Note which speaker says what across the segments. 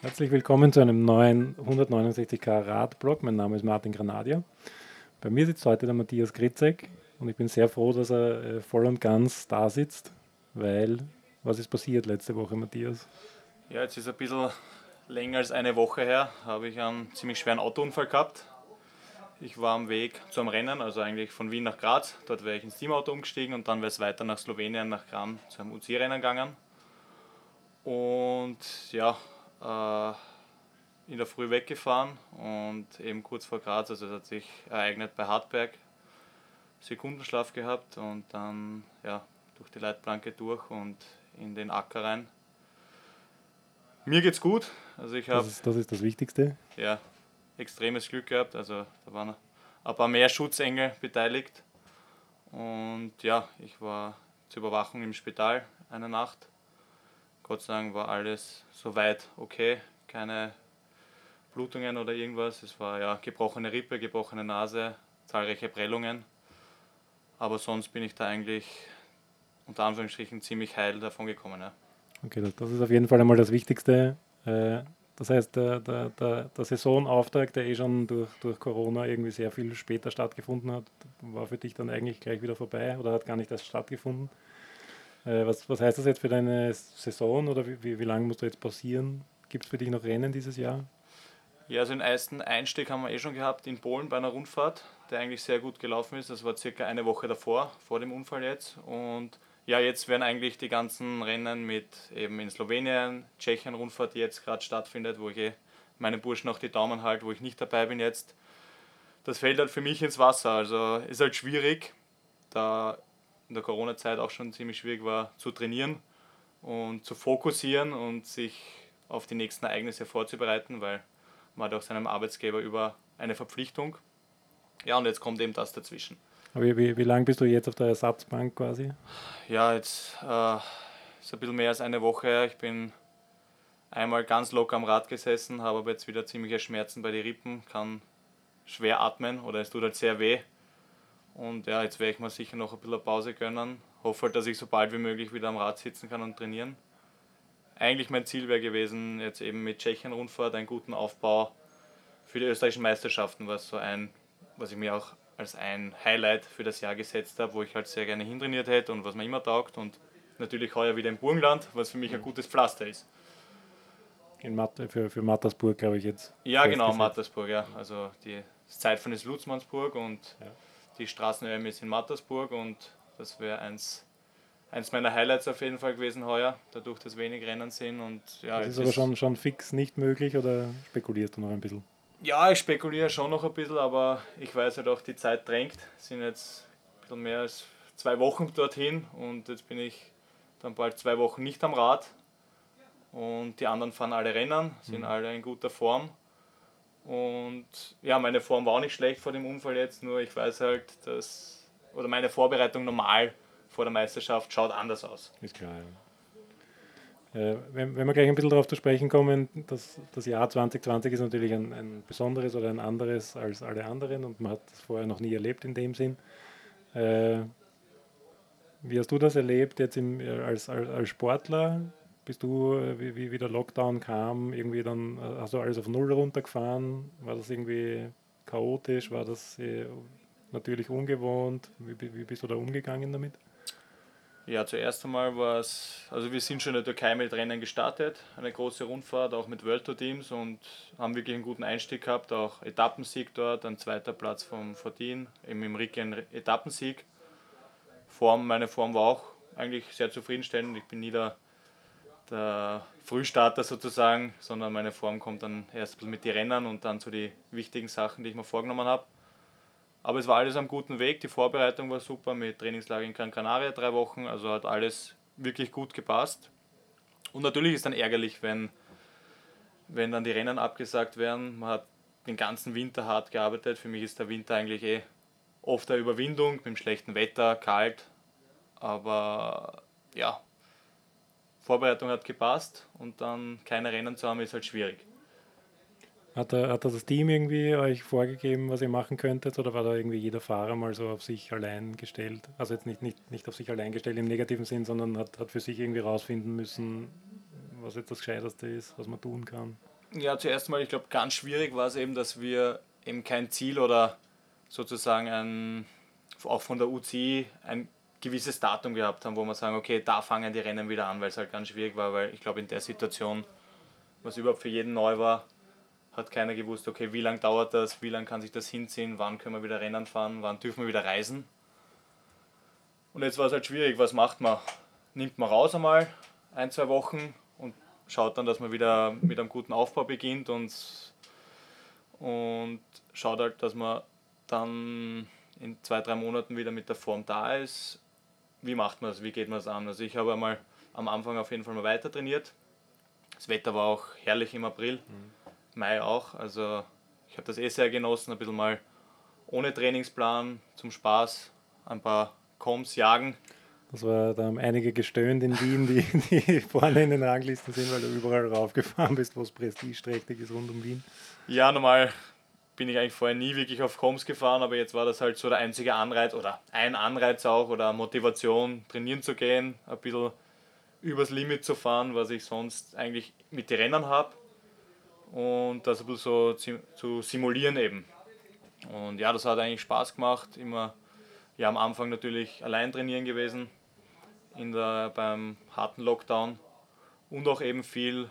Speaker 1: Herzlich willkommen zu einem neuen 169k Radblog. Mein Name ist Martin Granadier. Bei mir sitzt heute der Matthias Gritzek und ich bin sehr froh, dass er äh, voll und ganz da sitzt, weil was ist passiert letzte Woche, Matthias?
Speaker 2: Ja, jetzt ist ein bisschen länger als eine Woche her, habe ich einen ziemlich schweren Autounfall gehabt. Ich war am Weg zum Rennen, also eigentlich von Wien nach Graz. Dort wäre ich ins Teamauto umgestiegen und dann wäre es weiter nach Slowenien, nach Kram, zu einem UC-Rennen gegangen. Und ja, in der Früh weggefahren und eben kurz vor Graz, also es hat sich ereignet bei Hartberg, Sekundenschlaf gehabt und dann ja, durch die Leitplanke durch und in den Acker rein. Mir geht's gut. Also ich
Speaker 1: das, ist, das ist das Wichtigste.
Speaker 2: Ja, extremes Glück gehabt. Also da waren ein paar mehr Schutzengel beteiligt. Und ja, ich war zur Überwachung im Spital eine Nacht Gott sei Dank war alles soweit okay, keine Blutungen oder irgendwas. Es war ja gebrochene Rippe, gebrochene Nase, zahlreiche Prellungen. Aber sonst bin ich da eigentlich unter Anführungsstrichen ziemlich heil davon gekommen. Ja.
Speaker 1: Okay, das ist auf jeden Fall einmal das Wichtigste. Äh, das heißt, der, der, der, der Saisonauftakt, der eh schon durch, durch Corona irgendwie sehr viel später stattgefunden hat, war für dich dann eigentlich gleich wieder vorbei oder hat gar nicht erst stattgefunden? Äh, was, was heißt das jetzt für deine Saison oder wie, wie, lange musst du jetzt pausieren? Gibt es für dich noch Rennen dieses Jahr?
Speaker 2: Ja, also den ersten Einstieg haben wir eh schon gehabt in Polen bei einer Rundfahrt, der eigentlich sehr gut gelaufen ist. Das war circa eine Woche davor, vor dem Unfall jetzt. Und ja, jetzt werden eigentlich die ganzen Rennen mit eben in Slowenien, Tschechien Rundfahrt, die jetzt gerade stattfindet, wo ich eh meinen Burschen auch die Daumen halte, wo ich nicht dabei bin jetzt. Das fällt halt für mich ins Wasser. Also ist halt schwierig, da in der Corona-Zeit auch schon ziemlich schwierig war, zu trainieren und zu fokussieren und sich auf die nächsten Ereignisse vorzubereiten, weil man hat auch seinem Arbeitsgeber über eine Verpflichtung. Ja, und jetzt kommt eben das dazwischen.
Speaker 1: wie, wie, wie lange bist du jetzt auf der Ersatzbank quasi?
Speaker 2: Ja, jetzt äh, ist ein bisschen mehr als eine Woche her. Ich bin einmal ganz locker am Rad gesessen, habe aber jetzt wieder ziemliche Schmerzen bei den Rippen, kann schwer atmen oder es tut halt sehr weh. Und ja, jetzt werde ich mir sicher noch ein bisschen Pause gönnen. Hoffe halt, dass ich so bald wie möglich wieder am Rad sitzen kann und trainieren. Eigentlich mein Ziel wäre gewesen, jetzt eben mit Tschechien-Rundfahrt einen guten Aufbau für die österreichischen Meisterschaften, was so ein, was ich mir auch als ein Highlight für das Jahr gesetzt habe, wo ich halt sehr gerne hintrainiert hätte und was mir immer taugt. Und natürlich heuer wieder im Burgenland, was für mich ein gutes Pflaster ist.
Speaker 1: In Mat für, für Mattersburg, glaube ich jetzt.
Speaker 2: Ja, genau, Mattersburg, ja. Also die Zeit von ist Lutzmannsburg und ja die Straßen ist in Mattersburg und das wäre eins, eins meiner Highlights auf jeden Fall gewesen heuer, dadurch, dass wenig Rennen sind. Und, ja,
Speaker 1: das ist aber schon, schon fix nicht möglich oder spekulierst du noch ein bisschen?
Speaker 2: Ja, ich spekuliere schon noch ein bisschen, aber ich weiß halt auch, die Zeit drängt. Es sind jetzt ein bisschen mehr als zwei Wochen dorthin und jetzt bin ich dann bald zwei Wochen nicht am Rad. Und die anderen fahren alle Rennen, sind mhm. alle in guter Form. Und ja, meine Form war auch nicht schlecht vor dem Unfall jetzt, nur ich weiß halt, dass, oder meine Vorbereitung normal vor der Meisterschaft schaut anders aus.
Speaker 1: Ist klar, ja. Äh, wenn, wenn wir gleich ein bisschen darauf zu sprechen kommen, dass das Jahr 2020 ist natürlich ein, ein besonderes oder ein anderes als alle anderen und man hat das vorher noch nie erlebt in dem Sinn. Äh, wie hast du das erlebt jetzt im, als, als, als Sportler? Bist du, äh, wie, wie der Lockdown kam, irgendwie dann, äh, hast du alles auf Null runtergefahren? War das irgendwie chaotisch? War das äh, natürlich ungewohnt? Wie, wie bist du da umgegangen damit?
Speaker 2: Ja, zuerst einmal war es, also wir sind schon in der Türkei mit Rennen gestartet, eine große Rundfahrt, auch mit World Tour Teams und haben wirklich einen guten Einstieg gehabt, auch Etappensieg dort, ein zweiter Platz vom Fortin, eben im Ricky ein Etappensieg. Form, meine Form war auch eigentlich sehr zufriedenstellend, ich bin nie der der Frühstarter sozusagen, sondern meine Form kommt dann erst mit den Rennern und dann zu den wichtigen Sachen, die ich mir vorgenommen habe. Aber es war alles am guten Weg, die Vorbereitung war super mit Trainingslager in Gran Canaria drei Wochen, also hat alles wirklich gut gepasst. Und natürlich ist dann ärgerlich, wenn, wenn dann die Rennen abgesagt werden. Man hat den ganzen Winter hart gearbeitet. Für mich ist der Winter eigentlich eh oft eine Überwindung mit dem schlechten Wetter, kalt. Aber ja, Vorbereitung hat gepasst und dann keine Rennen zu haben, ist halt schwierig.
Speaker 1: Hat, er, hat das Team irgendwie euch vorgegeben, was ihr machen könntet, oder war da irgendwie jeder Fahrer mal so auf sich allein gestellt? Also jetzt nicht, nicht, nicht auf sich allein gestellt im negativen Sinn, sondern hat, hat für sich irgendwie rausfinden müssen, was jetzt das Gescheiterste ist, was man tun kann?
Speaker 2: Ja, zuerst mal, ich glaube, ganz schwierig war es eben, dass wir eben kein Ziel oder sozusagen ein, auch von der UCI ein gewisses Datum gehabt haben, wo wir sagen, okay, da fangen die Rennen wieder an, weil es halt ganz schwierig war, weil ich glaube, in der Situation, was überhaupt für jeden neu war, hat keiner gewusst, okay, wie lange dauert das, wie lange kann sich das hinziehen, wann können wir wieder Rennen fahren, wann dürfen wir wieder reisen. Und jetzt war es halt schwierig, was macht man? Nimmt man raus einmal ein, zwei Wochen und schaut dann, dass man wieder mit einem guten Aufbau beginnt und, und schaut halt, dass man dann in zwei, drei Monaten wieder mit der Form da ist. Wie macht man das? Wie geht man das an? Also ich habe einmal am Anfang auf jeden Fall mal weiter trainiert. Das Wetter war auch herrlich im April, mhm. Mai auch. Also ich habe das eh sehr genossen, ein bisschen mal ohne Trainingsplan, zum Spaß, ein paar Coms jagen.
Speaker 1: Das war, da haben einige gestöhnt in Wien, die, die vorne in den Ranglisten sind, weil du überall raufgefahren bist, wo es prestigeträchtig ist rund um Wien.
Speaker 2: Ja, normal bin ich eigentlich vorher nie wirklich auf Coms gefahren, aber jetzt war das halt so der einzige Anreiz oder ein Anreiz auch oder Motivation, trainieren zu gehen, ein bisschen übers Limit zu fahren, was ich sonst eigentlich mit den Rennen habe und das ein bisschen so zu simulieren eben. Und ja, das hat eigentlich Spaß gemacht, immer ja, am Anfang natürlich allein trainieren gewesen in der, beim harten Lockdown. Und auch eben viel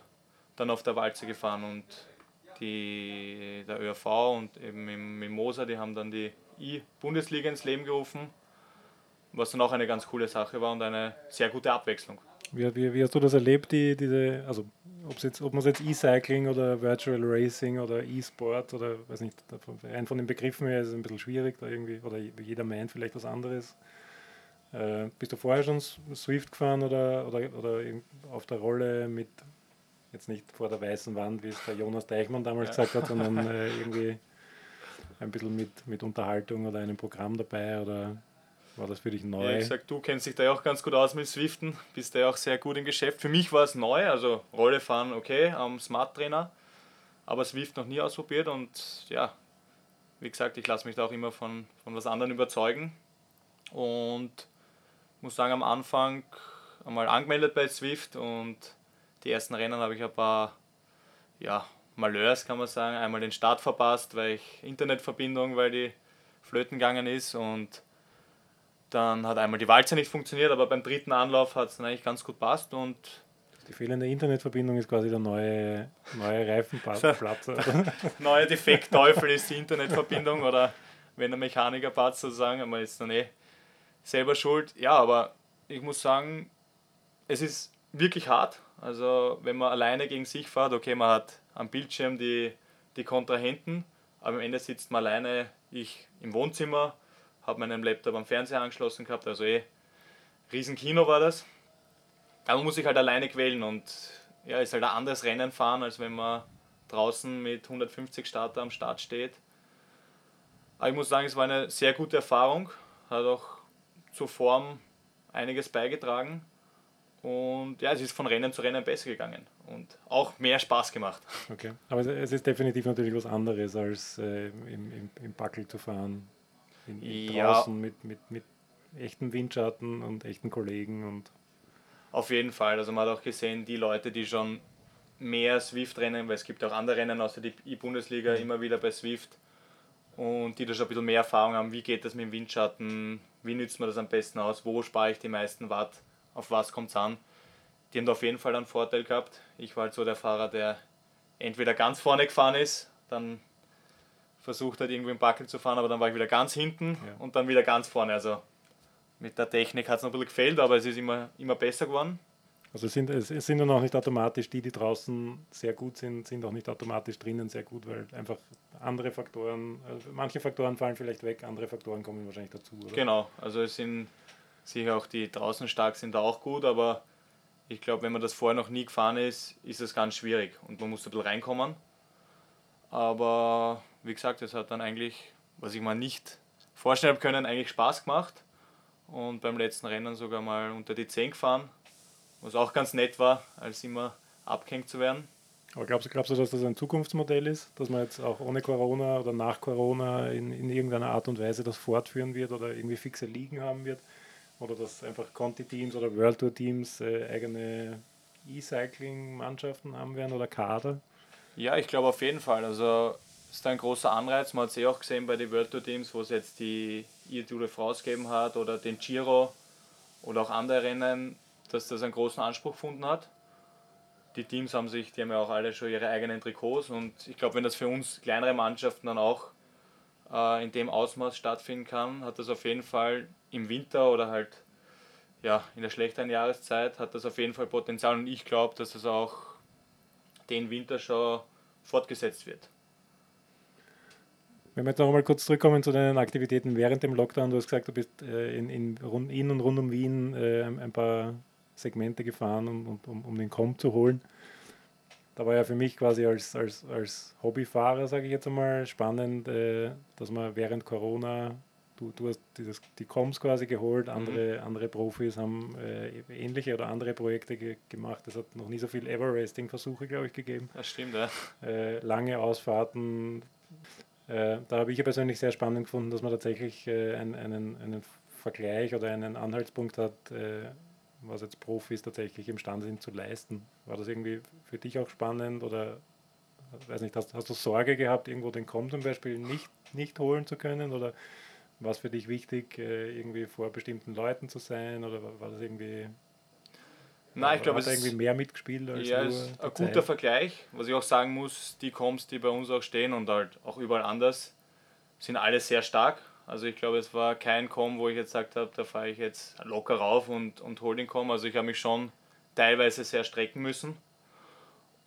Speaker 2: dann auf der Walze gefahren und die, der ÖRV und eben mit Moser, die haben dann die I-Bundesliga ins Leben gerufen, was dann auch eine ganz coole Sache war und eine sehr gute Abwechslung.
Speaker 1: Wie, wie, wie hast du das erlebt, die, diese, also jetzt, ob man es jetzt E-Cycling oder Virtual Racing oder E-Sport oder weiß nicht, rein von den Begriffen her ist ein bisschen schwierig, da irgendwie, oder jeder meint vielleicht was anderes. Äh, bist du vorher schon Swift gefahren oder, oder, oder auf der Rolle mit Jetzt nicht vor der weißen Wand, wie es der Jonas Deichmann damals gesagt hat, sondern äh, irgendwie ein bisschen mit, mit Unterhaltung oder einem Programm dabei oder war das für dich neu?
Speaker 2: Ja, ich sag, du kennst dich da ja auch ganz gut aus mit Swiften, bist da ja auch sehr gut im Geschäft. Für mich war es neu, also Rolle fahren okay am Smart Trainer, aber Swift noch nie ausprobiert und ja, wie gesagt, ich lasse mich da auch immer von, von was anderem überzeugen und muss sagen, am Anfang einmal angemeldet bei Swift und die ersten Rennen habe ich ein paar ja, Malheurs, kann man sagen. Einmal den Start verpasst, weil ich Internetverbindung, weil die flöten gegangen ist und dann hat einmal die Walze nicht funktioniert, aber beim dritten Anlauf hat es eigentlich ganz gut passt und
Speaker 1: die fehlende Internetverbindung ist quasi der neue, neue Reifenplatz.
Speaker 2: neue Defektteufel ist die Internetverbindung oder wenn der Mechaniker patzt sozusagen, man ist dann eh selber schuld. Ja, aber ich muss sagen, es ist wirklich hart. Also wenn man alleine gegen sich fährt, okay, man hat am Bildschirm die, die Kontrahenten, aber am Ende sitzt man alleine, ich im Wohnzimmer, habe meinen Laptop am Fernseher angeschlossen gehabt, also eh, Riesenkino war das. Aber man muss sich halt alleine quälen und ja, ist halt ein anderes Rennen fahren, als wenn man draußen mit 150 Starter am Start steht. Aber ich muss sagen, es war eine sehr gute Erfahrung, hat auch zur Form einiges beigetragen. Und ja, es ist von Rennen zu Rennen besser gegangen und auch mehr Spaß gemacht.
Speaker 1: Okay, aber es ist definitiv natürlich was anderes als äh, im, im, im Backel zu fahren. In, in ja. Draußen mit, mit, mit echten Windschatten und echten Kollegen. und
Speaker 2: Auf jeden Fall. Also man hat auch gesehen, die Leute, die schon mehr Swift-Rennen, weil es gibt auch andere Rennen außer die E-Bundesliga mhm. immer wieder bei Swift und die da schon ein bisschen mehr Erfahrung haben, wie geht das mit dem Windschatten, wie nützt man das am besten aus, wo spare ich die meisten Watt auf was kommt es an. Die haben da auf jeden Fall einen Vorteil gehabt. Ich war halt so der Fahrer, der entweder ganz vorne gefahren ist, dann versucht hat, irgendwie im Backel zu fahren, aber dann war ich wieder ganz hinten ja. und dann wieder ganz vorne. Also mit der Technik hat es noch ein bisschen gefehlt, aber es ist immer, immer besser geworden.
Speaker 1: Also es sind, es sind dann auch nicht automatisch, die, die draußen sehr gut sind, sind auch nicht automatisch drinnen sehr gut, weil einfach andere Faktoren, also manche Faktoren fallen vielleicht weg, andere Faktoren kommen wahrscheinlich dazu.
Speaker 2: Oder? Genau, also es sind Sicher auch die draußen stark sind da auch gut, aber ich glaube, wenn man das vorher noch nie gefahren ist, ist es ganz schwierig und man muss ein bisschen reinkommen. Aber wie gesagt, es hat dann eigentlich, was ich mir nicht vorstellen können, eigentlich Spaß gemacht. Und beim letzten Rennen sogar mal unter die 10 gefahren, was auch ganz nett war, als immer abgehängt zu werden.
Speaker 1: Aber glaubst, glaubst du, dass das ein Zukunftsmodell ist, dass man jetzt auch ohne Corona oder nach Corona in, in irgendeiner Art und Weise das fortführen wird oder irgendwie fixe Ligen haben wird? Oder dass einfach Conti-Teams oder World Tour-Teams äh, eigene E-Cycling-Mannschaften haben werden oder Kader?
Speaker 2: Ja, ich glaube auf jeden Fall. Also ist ein großer Anreiz. Man hat es eh auch gesehen bei den World Tour Teams, wo es jetzt die E-Tour de France gegeben hat oder den Giro oder auch andere Rennen, dass das einen großen Anspruch gefunden hat. Die Teams haben sich, die haben ja auch alle schon ihre eigenen Trikots und ich glaube, wenn das für uns kleinere Mannschaften dann auch äh, in dem Ausmaß stattfinden kann, hat das auf jeden Fall im Winter oder halt ja, in der schlechteren Jahreszeit hat das auf jeden Fall Potenzial und ich glaube, dass das auch den Winter schon fortgesetzt wird.
Speaker 1: Wenn wir jetzt noch einmal kurz zurückkommen zu deinen Aktivitäten während dem Lockdown, du hast gesagt, du bist äh, in, in, rund, in und rund um Wien äh, ein paar Segmente gefahren, um, um, um den Com zu holen. Da war ja für mich quasi als, als, als Hobbyfahrer, sage ich jetzt einmal, spannend, äh, dass man während Corona du, du hast dieses, die Coms quasi geholt, andere, mhm. andere Profis haben äh, ähnliche oder andere Projekte ge gemacht. Es hat noch nie so viel Everesting-Versuche, glaube ich, gegeben.
Speaker 2: Das stimmt, ja.
Speaker 1: Äh, lange Ausfahrten. Äh, da habe ich ja persönlich sehr spannend gefunden, dass man tatsächlich äh, einen, einen, einen Vergleich oder einen Anhaltspunkt hat, äh, was jetzt Profis tatsächlich imstande sind zu leisten. War das irgendwie für dich auch spannend oder weiß nicht, hast, hast du Sorge gehabt, irgendwo den Com zum Beispiel nicht, nicht holen zu können oder war es für dich wichtig, äh, irgendwie vor bestimmten Leuten zu sein oder war das irgendwie.
Speaker 2: Nein, ich glaube, es
Speaker 1: ist irgendwie mehr mitgespielt
Speaker 2: als ja, es ist ein guter Zeit. Vergleich. Was ich auch sagen muss, die Comps, die bei uns auch stehen und halt auch überall anders, sind alle sehr stark. Also ich glaube, es war kein Com, wo ich jetzt gesagt habe, da fahre ich jetzt locker rauf und, und hole den Com. Also ich habe mich schon teilweise sehr strecken müssen.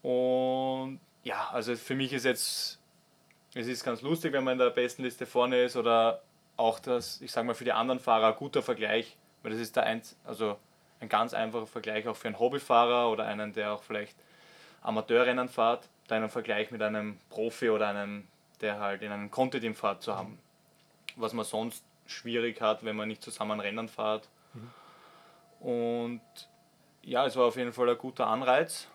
Speaker 2: Und ja, also für mich ist jetzt, es ist ganz lustig, wenn man in der besten Liste vorne ist oder auch das, ich sage mal, für die anderen Fahrer ein guter Vergleich, weil das ist der ein, also ein ganz einfacher Vergleich auch für einen Hobbyfahrer oder einen, der auch vielleicht Amateurrennen fährt, da einen Vergleich mit einem Profi oder einem, der halt in einem Conti-Team fährt, zu haben. Was man sonst schwierig hat, wenn man nicht zusammen Rennen fährt. Mhm. Und ja, es war auf jeden Fall ein guter Anreiz.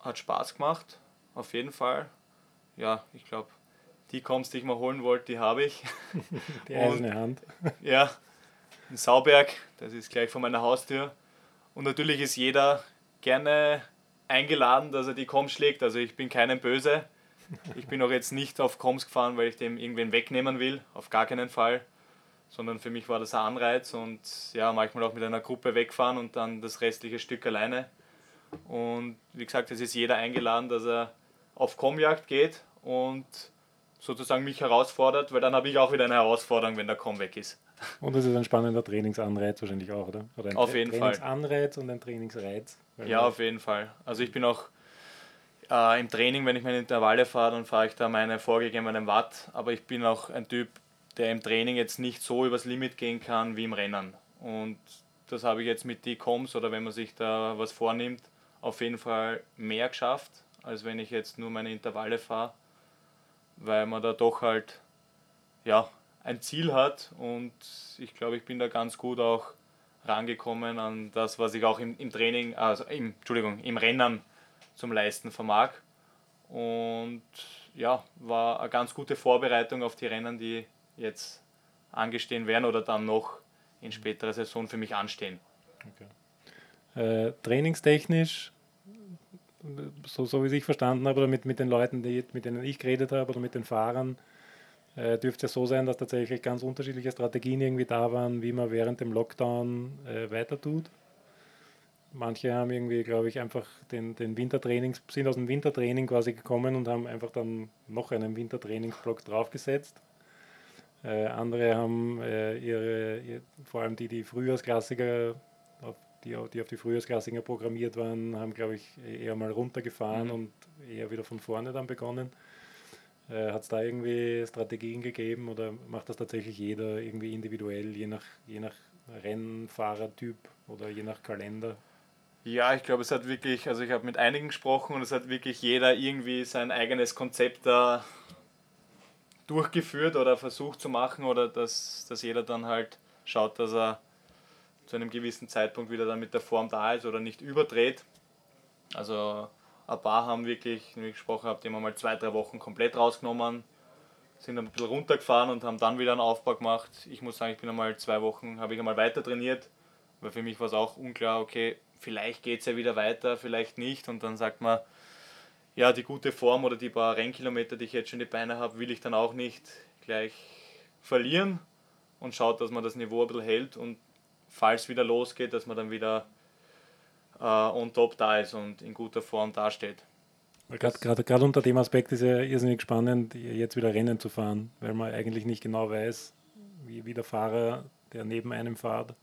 Speaker 2: Hat Spaß gemacht, auf jeden Fall. Ja, ich glaube, die Comps, die ich mal holen wollte, die habe ich.
Speaker 1: Die eiserne Hand.
Speaker 2: Ja, in Sauberg, das ist gleich vor meiner Haustür. Und natürlich ist jeder gerne eingeladen, dass er die Comps schlägt. Also ich bin keinem böse. Ich bin auch jetzt nicht auf Comps gefahren, weil ich dem irgendwen wegnehmen will, auf gar keinen Fall. Sondern für mich war das ein Anreiz und ja, manchmal auch mit einer Gruppe wegfahren und dann das restliche Stück alleine. Und wie gesagt, es ist jeder eingeladen, dass er auf Com-Jagd geht und sozusagen mich herausfordert, weil dann habe ich auch wieder eine Herausforderung, wenn der Com weg ist.
Speaker 1: Und das ist ein spannender Trainingsanreiz wahrscheinlich auch, oder? oder ein
Speaker 2: auf jeden
Speaker 1: Trainingsanreiz Fall. und ein Trainingsreiz.
Speaker 2: Ja, auf jeden Fall. Also ich bin auch äh, im Training, wenn ich meine Intervalle fahre, dann fahre ich da meine vorgegebenen Watt, aber ich bin auch ein Typ, der im Training jetzt nicht so übers Limit gehen kann wie im Rennen. Und das habe ich jetzt mit die Coms oder wenn man sich da was vornimmt, auf jeden Fall mehr geschafft, als wenn ich jetzt nur meine Intervalle fahre weil man da doch halt ja, ein Ziel hat und ich glaube, ich bin da ganz gut auch rangekommen an das, was ich auch im, im Training, also im, Entschuldigung, im Rennen zum Leisten vermag. Und ja, war eine ganz gute Vorbereitung auf die Rennen, die jetzt angestehen werden oder dann noch in späterer Saison für mich anstehen.
Speaker 1: Okay. Äh, trainingstechnisch so, so wie ich verstanden habe, oder mit, mit den Leuten, die, mit denen ich geredet habe, oder mit den Fahrern, äh, dürfte es so sein, dass tatsächlich ganz unterschiedliche Strategien irgendwie da waren, wie man während dem Lockdown äh, weiter tut. Manche haben irgendwie, glaube ich, einfach den, den Wintertrainings, sind aus dem Wintertraining quasi gekommen und haben einfach dann noch einen Wintertrainingsblock draufgesetzt. Äh, andere haben äh, ihre, ihr, vor allem die, die Frühjahrsklassiker die, die auf die Frühjahrsklassinger programmiert waren, haben, glaube ich, eher mal runtergefahren mhm. und eher wieder von vorne dann begonnen. Äh, Hat es da irgendwie Strategien gegeben oder macht das tatsächlich jeder irgendwie individuell, je nach, je nach Rennfahrertyp oder je nach Kalender?
Speaker 2: Ja, ich glaube, es hat wirklich, also ich habe mit einigen gesprochen und es hat wirklich jeder irgendwie sein eigenes Konzept da durchgeführt oder versucht zu machen oder dass, dass jeder dann halt schaut, dass er zu einem gewissen Zeitpunkt wieder dann mit der Form da ist oder nicht überdreht. Also ein paar haben wirklich, wie ich gesprochen habe, die haben mal zwei, drei Wochen komplett rausgenommen, sind ein bisschen runtergefahren und haben dann wieder einen Aufbau gemacht. Ich muss sagen, ich bin einmal zwei Wochen, habe ich einmal weiter trainiert Weil für mich war es auch unklar, okay, vielleicht geht es ja wieder weiter, vielleicht nicht. Und dann sagt man, ja, die gute Form oder die paar Rennkilometer, die ich jetzt schon die Beine habe, will ich dann auch nicht gleich verlieren und schaut, dass man das Niveau ein bisschen hält und falls wieder losgeht, dass man dann wieder äh, on top da ist und in guter Form dasteht.
Speaker 1: Gerade unter dem Aspekt ist ja irrsinnig spannend, jetzt wieder Rennen zu fahren, weil man eigentlich nicht genau weiß, wie, wie der Fahrer, der neben einem fährt,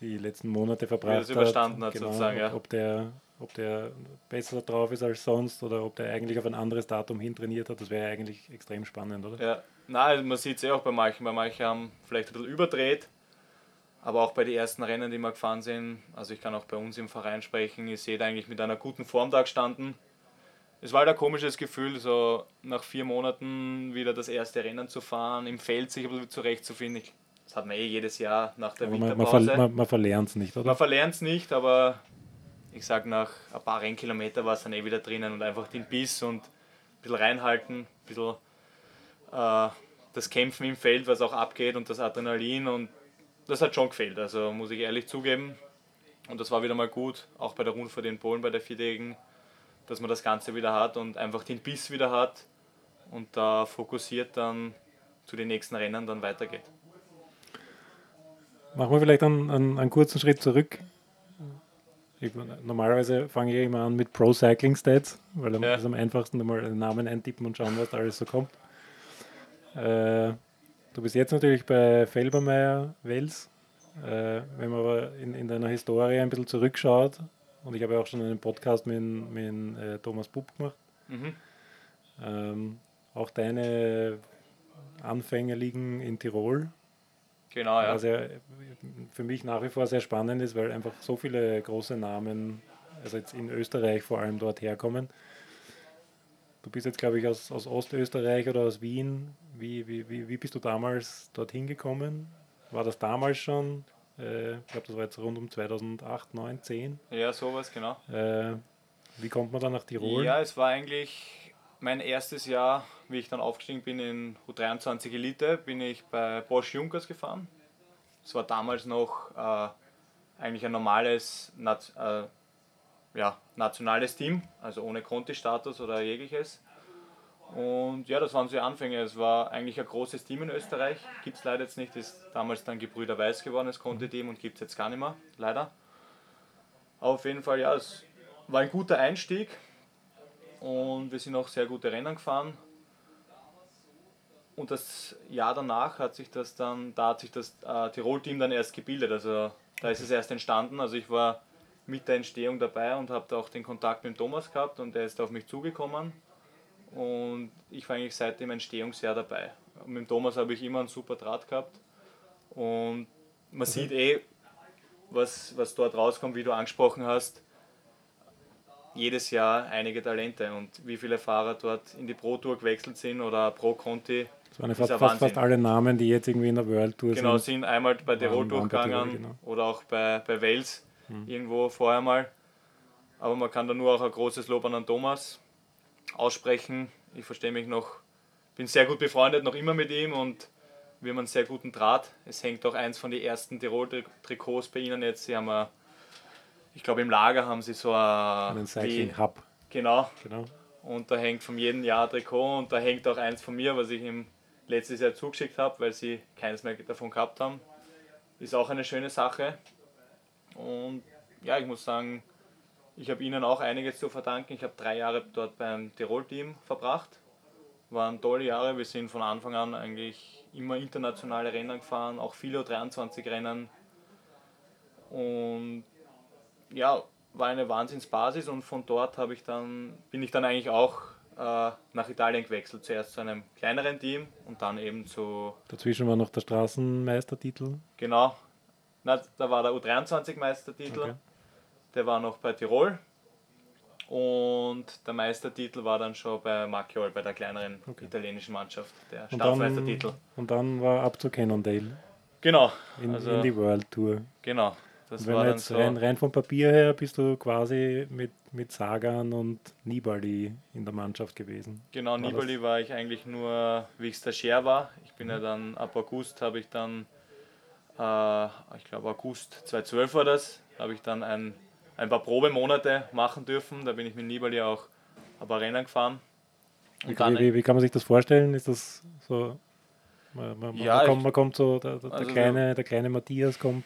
Speaker 1: die letzten Monate verbracht
Speaker 2: hat, hat
Speaker 1: genau,
Speaker 2: sozusagen,
Speaker 1: ja. ob, der, ob der besser drauf ist als sonst oder ob der eigentlich auf ein anderes Datum hin trainiert hat, das wäre eigentlich extrem spannend, oder?
Speaker 2: Ja, Nein, man sieht es eh auch bei manchen, bei manchen haben vielleicht ein bisschen überdreht, aber auch bei den ersten Rennen, die wir gefahren sind, also ich kann auch bei uns im Verein sprechen, ist jeder eigentlich mit einer guten Form da gestanden. Es war halt ein komisches Gefühl, so nach vier Monaten wieder das erste Rennen zu fahren, im Feld sich ein bisschen zurechtzufinden. Das hat man eh jedes Jahr nach der aber
Speaker 1: Winterpause. Man, man, man verlernt es nicht, oder?
Speaker 2: Man verlernt es nicht, aber ich sag nach ein paar Rennkilometer war es dann eh wieder drinnen und einfach den Biss und ein bisschen reinhalten, ein bisschen äh, das Kämpfen im Feld, was auch abgeht und das Adrenalin und das hat schon gefehlt, also muss ich ehrlich zugeben. Und das war wieder mal gut, auch bei der Rundfahrt in Polen, bei der viertägigen, dass man das Ganze wieder hat und einfach den Biss wieder hat und da fokussiert dann zu den nächsten Rennen dann weitergeht.
Speaker 1: Machen wir vielleicht einen, einen, einen kurzen Schritt zurück. Ich, normalerweise fange ich immer an mit Pro Cycling Stats, weil dann ja. ist am einfachsten mal einen Namen eintippen und schauen, was da alles so kommt. Äh, du bist jetzt natürlich bei Felbermeier Wels. Äh, wenn man aber in, in deiner Historie ein bisschen zurückschaut, und ich habe auch schon einen Podcast mit, mit äh, Thomas Bub gemacht, mhm. ähm, auch deine Anfänge liegen in Tirol.
Speaker 2: Genau, ja.
Speaker 1: Was ja für mich nach wie vor sehr spannend ist, weil einfach so viele große Namen, also jetzt in Österreich vor allem dort herkommen. Du bist jetzt, glaube ich, aus, aus Ostösterreich oder aus Wien. Wie, wie, wie, wie bist du damals dorthin gekommen? War das damals schon? Äh, ich glaube, das war jetzt rund um 2008, 9, 10.
Speaker 2: Ja, sowas, genau.
Speaker 1: Äh, wie kommt man dann nach Tirol?
Speaker 2: Ja, es war eigentlich mein erstes Jahr, wie ich dann aufgestiegen bin in U23 Elite, bin ich bei Bosch Junkers gefahren. Es war damals noch äh, eigentlich ein normales, äh, ja, nationales Team, also ohne Conti-Status oder jegliches. Und ja, das waren so die Anfänge. Es war eigentlich ein großes Team in Österreich. Gibt es leider jetzt nicht. Ist damals dann Gebrüder Weiß geworden, das Conti-Team, und gibt es jetzt gar nicht mehr, leider. Aber auf jeden Fall, ja, es war ein guter Einstieg. Und wir sind auch sehr gute Rennen gefahren. Und das Jahr danach hat sich das dann, da hat sich das äh, Tirol-Team dann erst gebildet. Also da ist es erst entstanden. Also ich war mit der Entstehung dabei und habe auch den Kontakt mit Thomas gehabt und er ist auf mich zugekommen. Und ich war eigentlich seit dem Entstehungsjahr dabei. Mit Thomas habe ich immer einen super Draht gehabt. Und man mhm. sieht eh, was, was dort rauskommt, wie du angesprochen hast. Jedes Jahr einige Talente und wie viele Fahrer dort in die Pro Tour gewechselt sind oder Pro Conti.
Speaker 1: Das waren fast, fast, fast, alle Namen, die jetzt irgendwie in der World Tour
Speaker 2: genau, sind. Genau, sind einmal bei Tirol durchgegangen genau. oder auch bei, bei Wales mhm. irgendwo vorher mal. Aber man kann da nur auch ein großes Lob an den Thomas aussprechen. Ich verstehe mich noch, bin sehr gut befreundet, noch immer mit ihm und wir haben einen sehr guten Draht. Es hängt auch eins von den ersten Tirol-Trikots bei Ihnen jetzt. Sie haben, a, ich glaube, im Lager haben Sie so
Speaker 1: einen Cycling Hub.
Speaker 2: Genau. genau. Und da hängt von jedem Jahr Trikot und da hängt auch eins von mir, was ich ihm letztes Jahr zugeschickt habe, weil Sie keins mehr davon gehabt haben. Ist auch eine schöne Sache. Und ja, ich muss sagen, ich habe Ihnen auch einiges zu verdanken. Ich habe drei Jahre dort beim Tirol-Team verbracht. Waren tolle Jahre. Wir sind von Anfang an eigentlich immer internationale Rennen gefahren, auch viele 23 Rennen. Und ja, war eine Wahnsinnsbasis und von dort habe ich dann, bin ich dann eigentlich auch äh, nach Italien gewechselt. Zuerst zu einem kleineren Team und dann eben zu.
Speaker 1: Dazwischen war noch der Straßenmeistertitel.
Speaker 2: Genau, na, da war der U23-Meistertitel, okay. der war noch bei Tirol. Und der Meistertitel war dann schon bei Macchiol, bei der kleineren okay. italienischen Mannschaft, der Staatsmeistertitel.
Speaker 1: Und dann war ab zu Cannondale.
Speaker 2: Genau.
Speaker 1: In, also, in die World Tour.
Speaker 2: Genau.
Speaker 1: Das wenn war jetzt so rein, rein, vom Papier her bist du quasi mit, mit Sagan und Nibali in der Mannschaft gewesen.
Speaker 2: Genau, war Nibali das? war ich eigentlich nur, wie ich Stagiaire war. Ich bin mhm. ja dann ab August habe ich dann äh, ich glaube August 2012 war das, habe ich dann ein, ein paar Probemonate machen dürfen. Da bin ich mit Nibali auch ein paar Rennen gefahren.
Speaker 1: Wie, wie, wie, kann man sich das vorstellen? Ist das so, man, man, ja, man, kommt, man kommt so, der, der, also kleine, der kleine Matthias kommt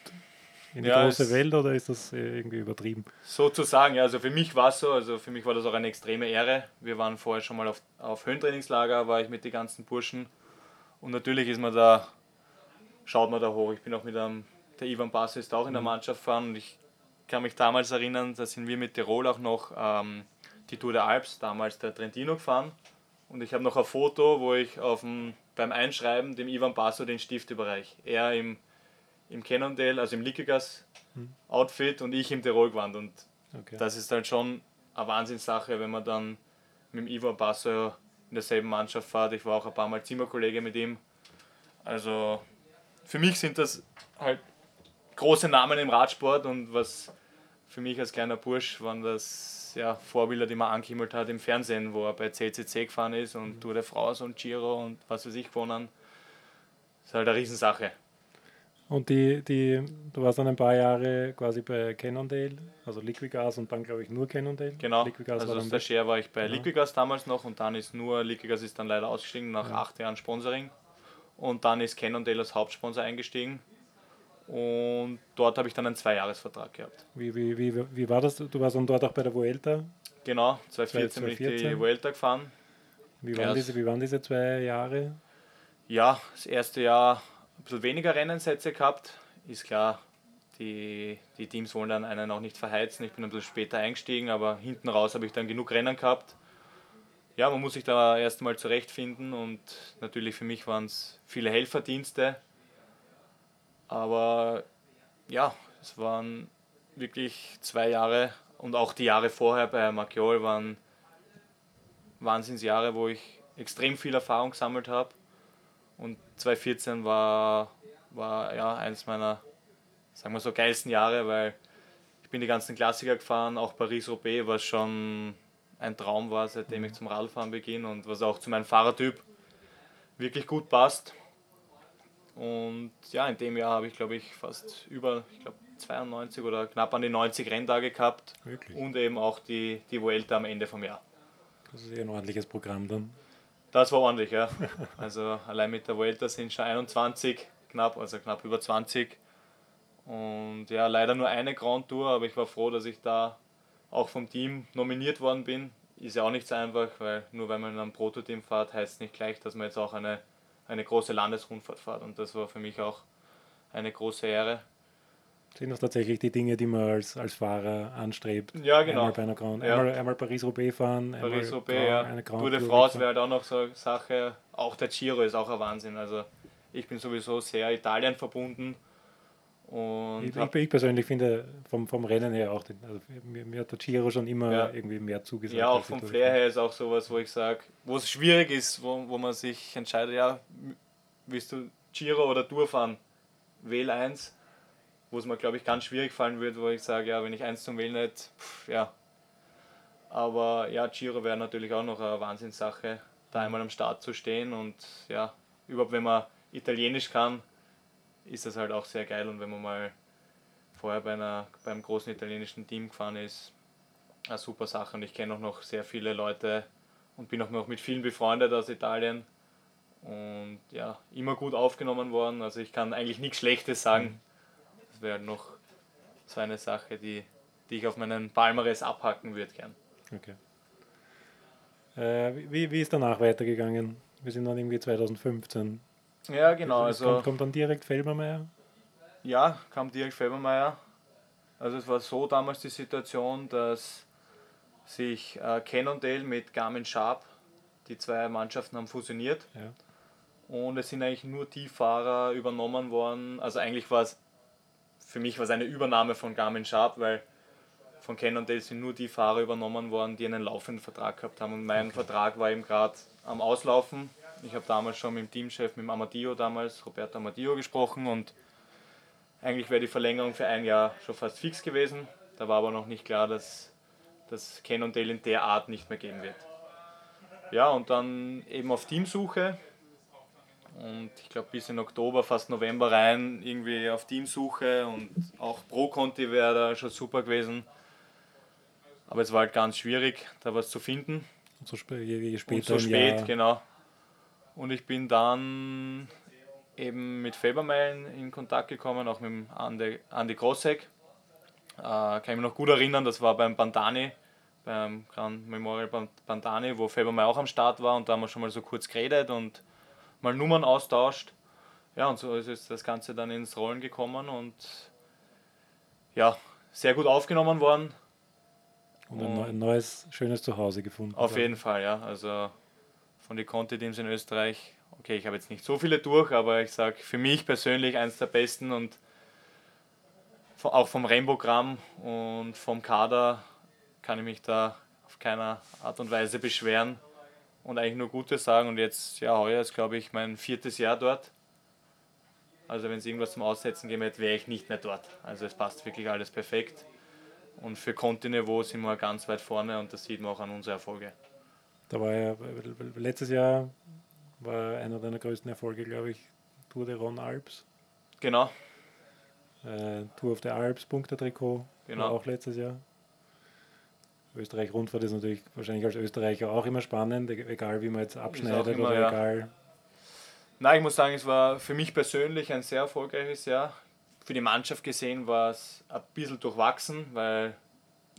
Speaker 1: in die ja, große Welt oder ist das irgendwie übertrieben?
Speaker 2: Sozusagen, ja, also für mich war es so, also für mich war das auch eine extreme Ehre. Wir waren vorher schon mal auf, auf Höhentrainingslager, war ich mit den ganzen Burschen und natürlich ist man da, schaut man da hoch. Ich bin auch mit einem, der Ivan Bass ist auch in der mhm. Mannschaft gefahren und ich kann mich damals erinnern, da sind wir mit Tirol auch noch ähm, die Tour der Alps, damals der Trentino gefahren und ich habe noch ein Foto, wo ich auf dem, beim Einschreiben dem Ivan Basso den Stift überreiche. Er im im Cannondale, also im Likigas Outfit und ich im Tirol gewand. Und okay. das ist halt schon eine Wahnsinnssache, wenn man dann mit dem Ivo Basso in derselben Mannschaft fährt. Ich war auch ein paar Mal Zimmerkollege mit ihm. Also für mich sind das halt große Namen im Radsport und was für mich als kleiner Bursch waren das ja, Vorbilder, die man angehimmelt hat im Fernsehen, wo er bei CCC gefahren ist und mhm. Tour de France und Giro und was weiß ich gewonnen. Das ist halt eine Riesensache.
Speaker 1: Und die, die, du warst dann ein paar Jahre quasi bei Cannondale, also Liquigas und dann glaube ich nur Cannondale.
Speaker 2: Genau, Liquigas also war Share war ich bei genau. Liquigas damals noch und dann ist nur, Liquigas ist dann leider ausgestiegen nach ja. acht Jahren Sponsoring und dann ist Cannondale als Hauptsponsor eingestiegen und dort habe ich dann einen Zweijahresvertrag gehabt.
Speaker 1: Wie, wie, wie, wie war das? Du warst dann dort auch bei der Vuelta?
Speaker 2: Genau, 2014, 2014. bin ich die Vuelta gefahren.
Speaker 1: Wie waren, diese, wie waren diese zwei Jahre?
Speaker 2: Ja, das erste Jahr ein bisschen weniger Rennensätze gehabt. Ist klar, die, die Teams wollen dann einen auch nicht verheizen. Ich bin ein bisschen später eingestiegen, aber hinten raus habe ich dann genug Rennen gehabt. Ja, man muss sich da erst mal zurechtfinden und natürlich für mich waren es viele Helferdienste. Aber ja, es waren wirklich zwei Jahre und auch die Jahre vorher bei Marchiol waren Wahnsinnsjahre, wo ich extrem viel Erfahrung gesammelt habe. Und 2014 war, war ja eines meiner, sagen wir so, geilsten Jahre, weil ich bin die ganzen Klassiker gefahren, auch Paris-Roubaix, was schon ein Traum war, seitdem ich zum Radfahren beginne und was auch zu meinem Fahrertyp wirklich gut passt. Und ja, in dem Jahr habe ich, glaube ich, fast über, ich glaube, 92 oder knapp an die 90 Renntage gehabt. Wirklich? Und eben auch die, die Vuelta am Ende vom Jahr.
Speaker 1: Das ist ja ein ordentliches Programm dann.
Speaker 2: Das war ordentlich, ja. Also allein mit der Vuelta sind schon 21 knapp, also knapp über 20. Und ja, leider nur eine Grand Tour, aber ich war froh, dass ich da auch vom Team nominiert worden bin. Ist ja auch nicht so einfach, weil nur weil man in einem Prototeam fährt, heißt es nicht gleich, dass man jetzt auch eine, eine große Landesrundfahrt fährt. Und das war für mich auch eine große Ehre
Speaker 1: sind das tatsächlich die Dinge, die man als, als Fahrer anstrebt.
Speaker 2: Ja, genau.
Speaker 1: Einmal bei einer Grand, ja. einmal, einmal Paris-Roubaix fahren,
Speaker 2: Paris-Roubaix, ja. eine Grand Tour de France wäre halt auch noch so eine Sache. Auch der Giro ist auch ein Wahnsinn. Also ich bin sowieso sehr Italien verbunden. Und
Speaker 1: ich, ich, persönlich finde vom, vom Rennen her auch, den, also mir, mir, hat der Giro schon immer ja. irgendwie mehr zugesagt.
Speaker 2: Ja, auch vom Flair her ist auch sowas, wo ich sage, wo es schwierig ist, wo, wo man sich entscheidet, ja, willst du Giro oder Tour fahren? Wähl eins wo es mir, glaube ich, ganz schwierig fallen wird, wo ich sage, ja, wenn ich eins zum Wählen hätte, pff, ja. Aber ja, Giro wäre natürlich auch noch eine Wahnsinnssache, da einmal am Start zu stehen und ja, überhaupt wenn man Italienisch kann, ist das halt auch sehr geil und wenn man mal vorher bei einer, beim großen italienischen Team gefahren ist, eine super Sache und ich kenne auch noch sehr viele Leute und bin auch noch mit vielen befreundet aus Italien und ja, immer gut aufgenommen worden, also ich kann eigentlich nichts Schlechtes sagen. Mhm wäre noch so eine Sache, die, die ich auf meinen Palmares abhacken würde gern.
Speaker 1: Okay. Äh, wie, wie ist danach weitergegangen? Wir sind dann irgendwie 2015.
Speaker 2: Ja, genau. Also,
Speaker 1: kommt, kommt dann direkt Felbermeier?
Speaker 2: Ja, kam direkt Felbermeier. Also es war so damals die Situation, dass sich äh, Cannondale mit Garmin Sharp, die zwei Mannschaften haben fusioniert. Ja. Und es sind eigentlich nur die Fahrer übernommen worden. Also eigentlich war es für mich war es eine Übernahme von Garmin Sharp, weil von Cannondale sind nur die Fahrer übernommen worden, die einen laufenden Vertrag gehabt haben. Und mein okay. Vertrag war eben gerade am Auslaufen. Ich habe damals schon mit dem Teamchef, mit dem Amadio damals, Roberto Amadio, gesprochen und eigentlich wäre die Verlängerung für ein Jahr schon fast fix gewesen. Da war aber noch nicht klar, dass das Cannondale in der Art nicht mehr geben wird. Ja, und dann eben auf Teamsuche und ich glaube bis in Oktober, fast November rein, irgendwie auf Teamsuche und auch Pro Conti wäre da schon super gewesen. Aber es war halt ganz schwierig, da was zu finden.
Speaker 1: Und so spät, je später
Speaker 2: und so spät, Jahr. genau. Und ich bin dann eben mit Fabermeilen in Kontakt gekommen, auch mit Andi, Andi Grossek. Äh, kann ich mich noch gut erinnern, das war beim Bandani, beim Grand Memorial Bandani, wo Fabermeil auch am Start war und da haben wir schon mal so kurz geredet und mal Nummern austauscht. Ja, und so ist das Ganze dann ins Rollen gekommen und ja, sehr gut aufgenommen worden.
Speaker 1: Und ein neues, schönes Zuhause gefunden.
Speaker 2: Auf jeden Fall, ja. Also von den Conti-Teams in Österreich, okay, ich habe jetzt nicht so viele durch, aber ich sage für mich persönlich eines der besten und auch vom Rainbow-Gramm und vom Kader kann ich mich da auf keiner Art und Weise beschweren und eigentlich nur Gutes sagen. Und jetzt, ja, heuer ist, glaube ich, mein viertes Jahr dort. Also wenn es irgendwas zum Aussetzen geben hätte, wäre ich nicht mehr dort. Also es passt wirklich alles perfekt. Und für Conti-Niveau sind wir ganz weit vorne und das sieht man auch an unseren Erfolgen.
Speaker 1: Da war ja letztes Jahr war einer deiner größten Erfolge, glaube ich, Tour de Ron Alps.
Speaker 2: Genau.
Speaker 1: Äh, Tour of the Alps, Punkte-Trikot. Genau. Auch letztes Jahr. Österreich-Rundfahrt ist natürlich wahrscheinlich als Österreicher auch immer spannend, e-, egal wie man jetzt abschneidet immer, oder ja. egal.
Speaker 2: Nein, ich muss sagen, es war für mich persönlich ein sehr erfolgreiches Jahr. Für die Mannschaft gesehen war es ein bisschen durchwachsen, weil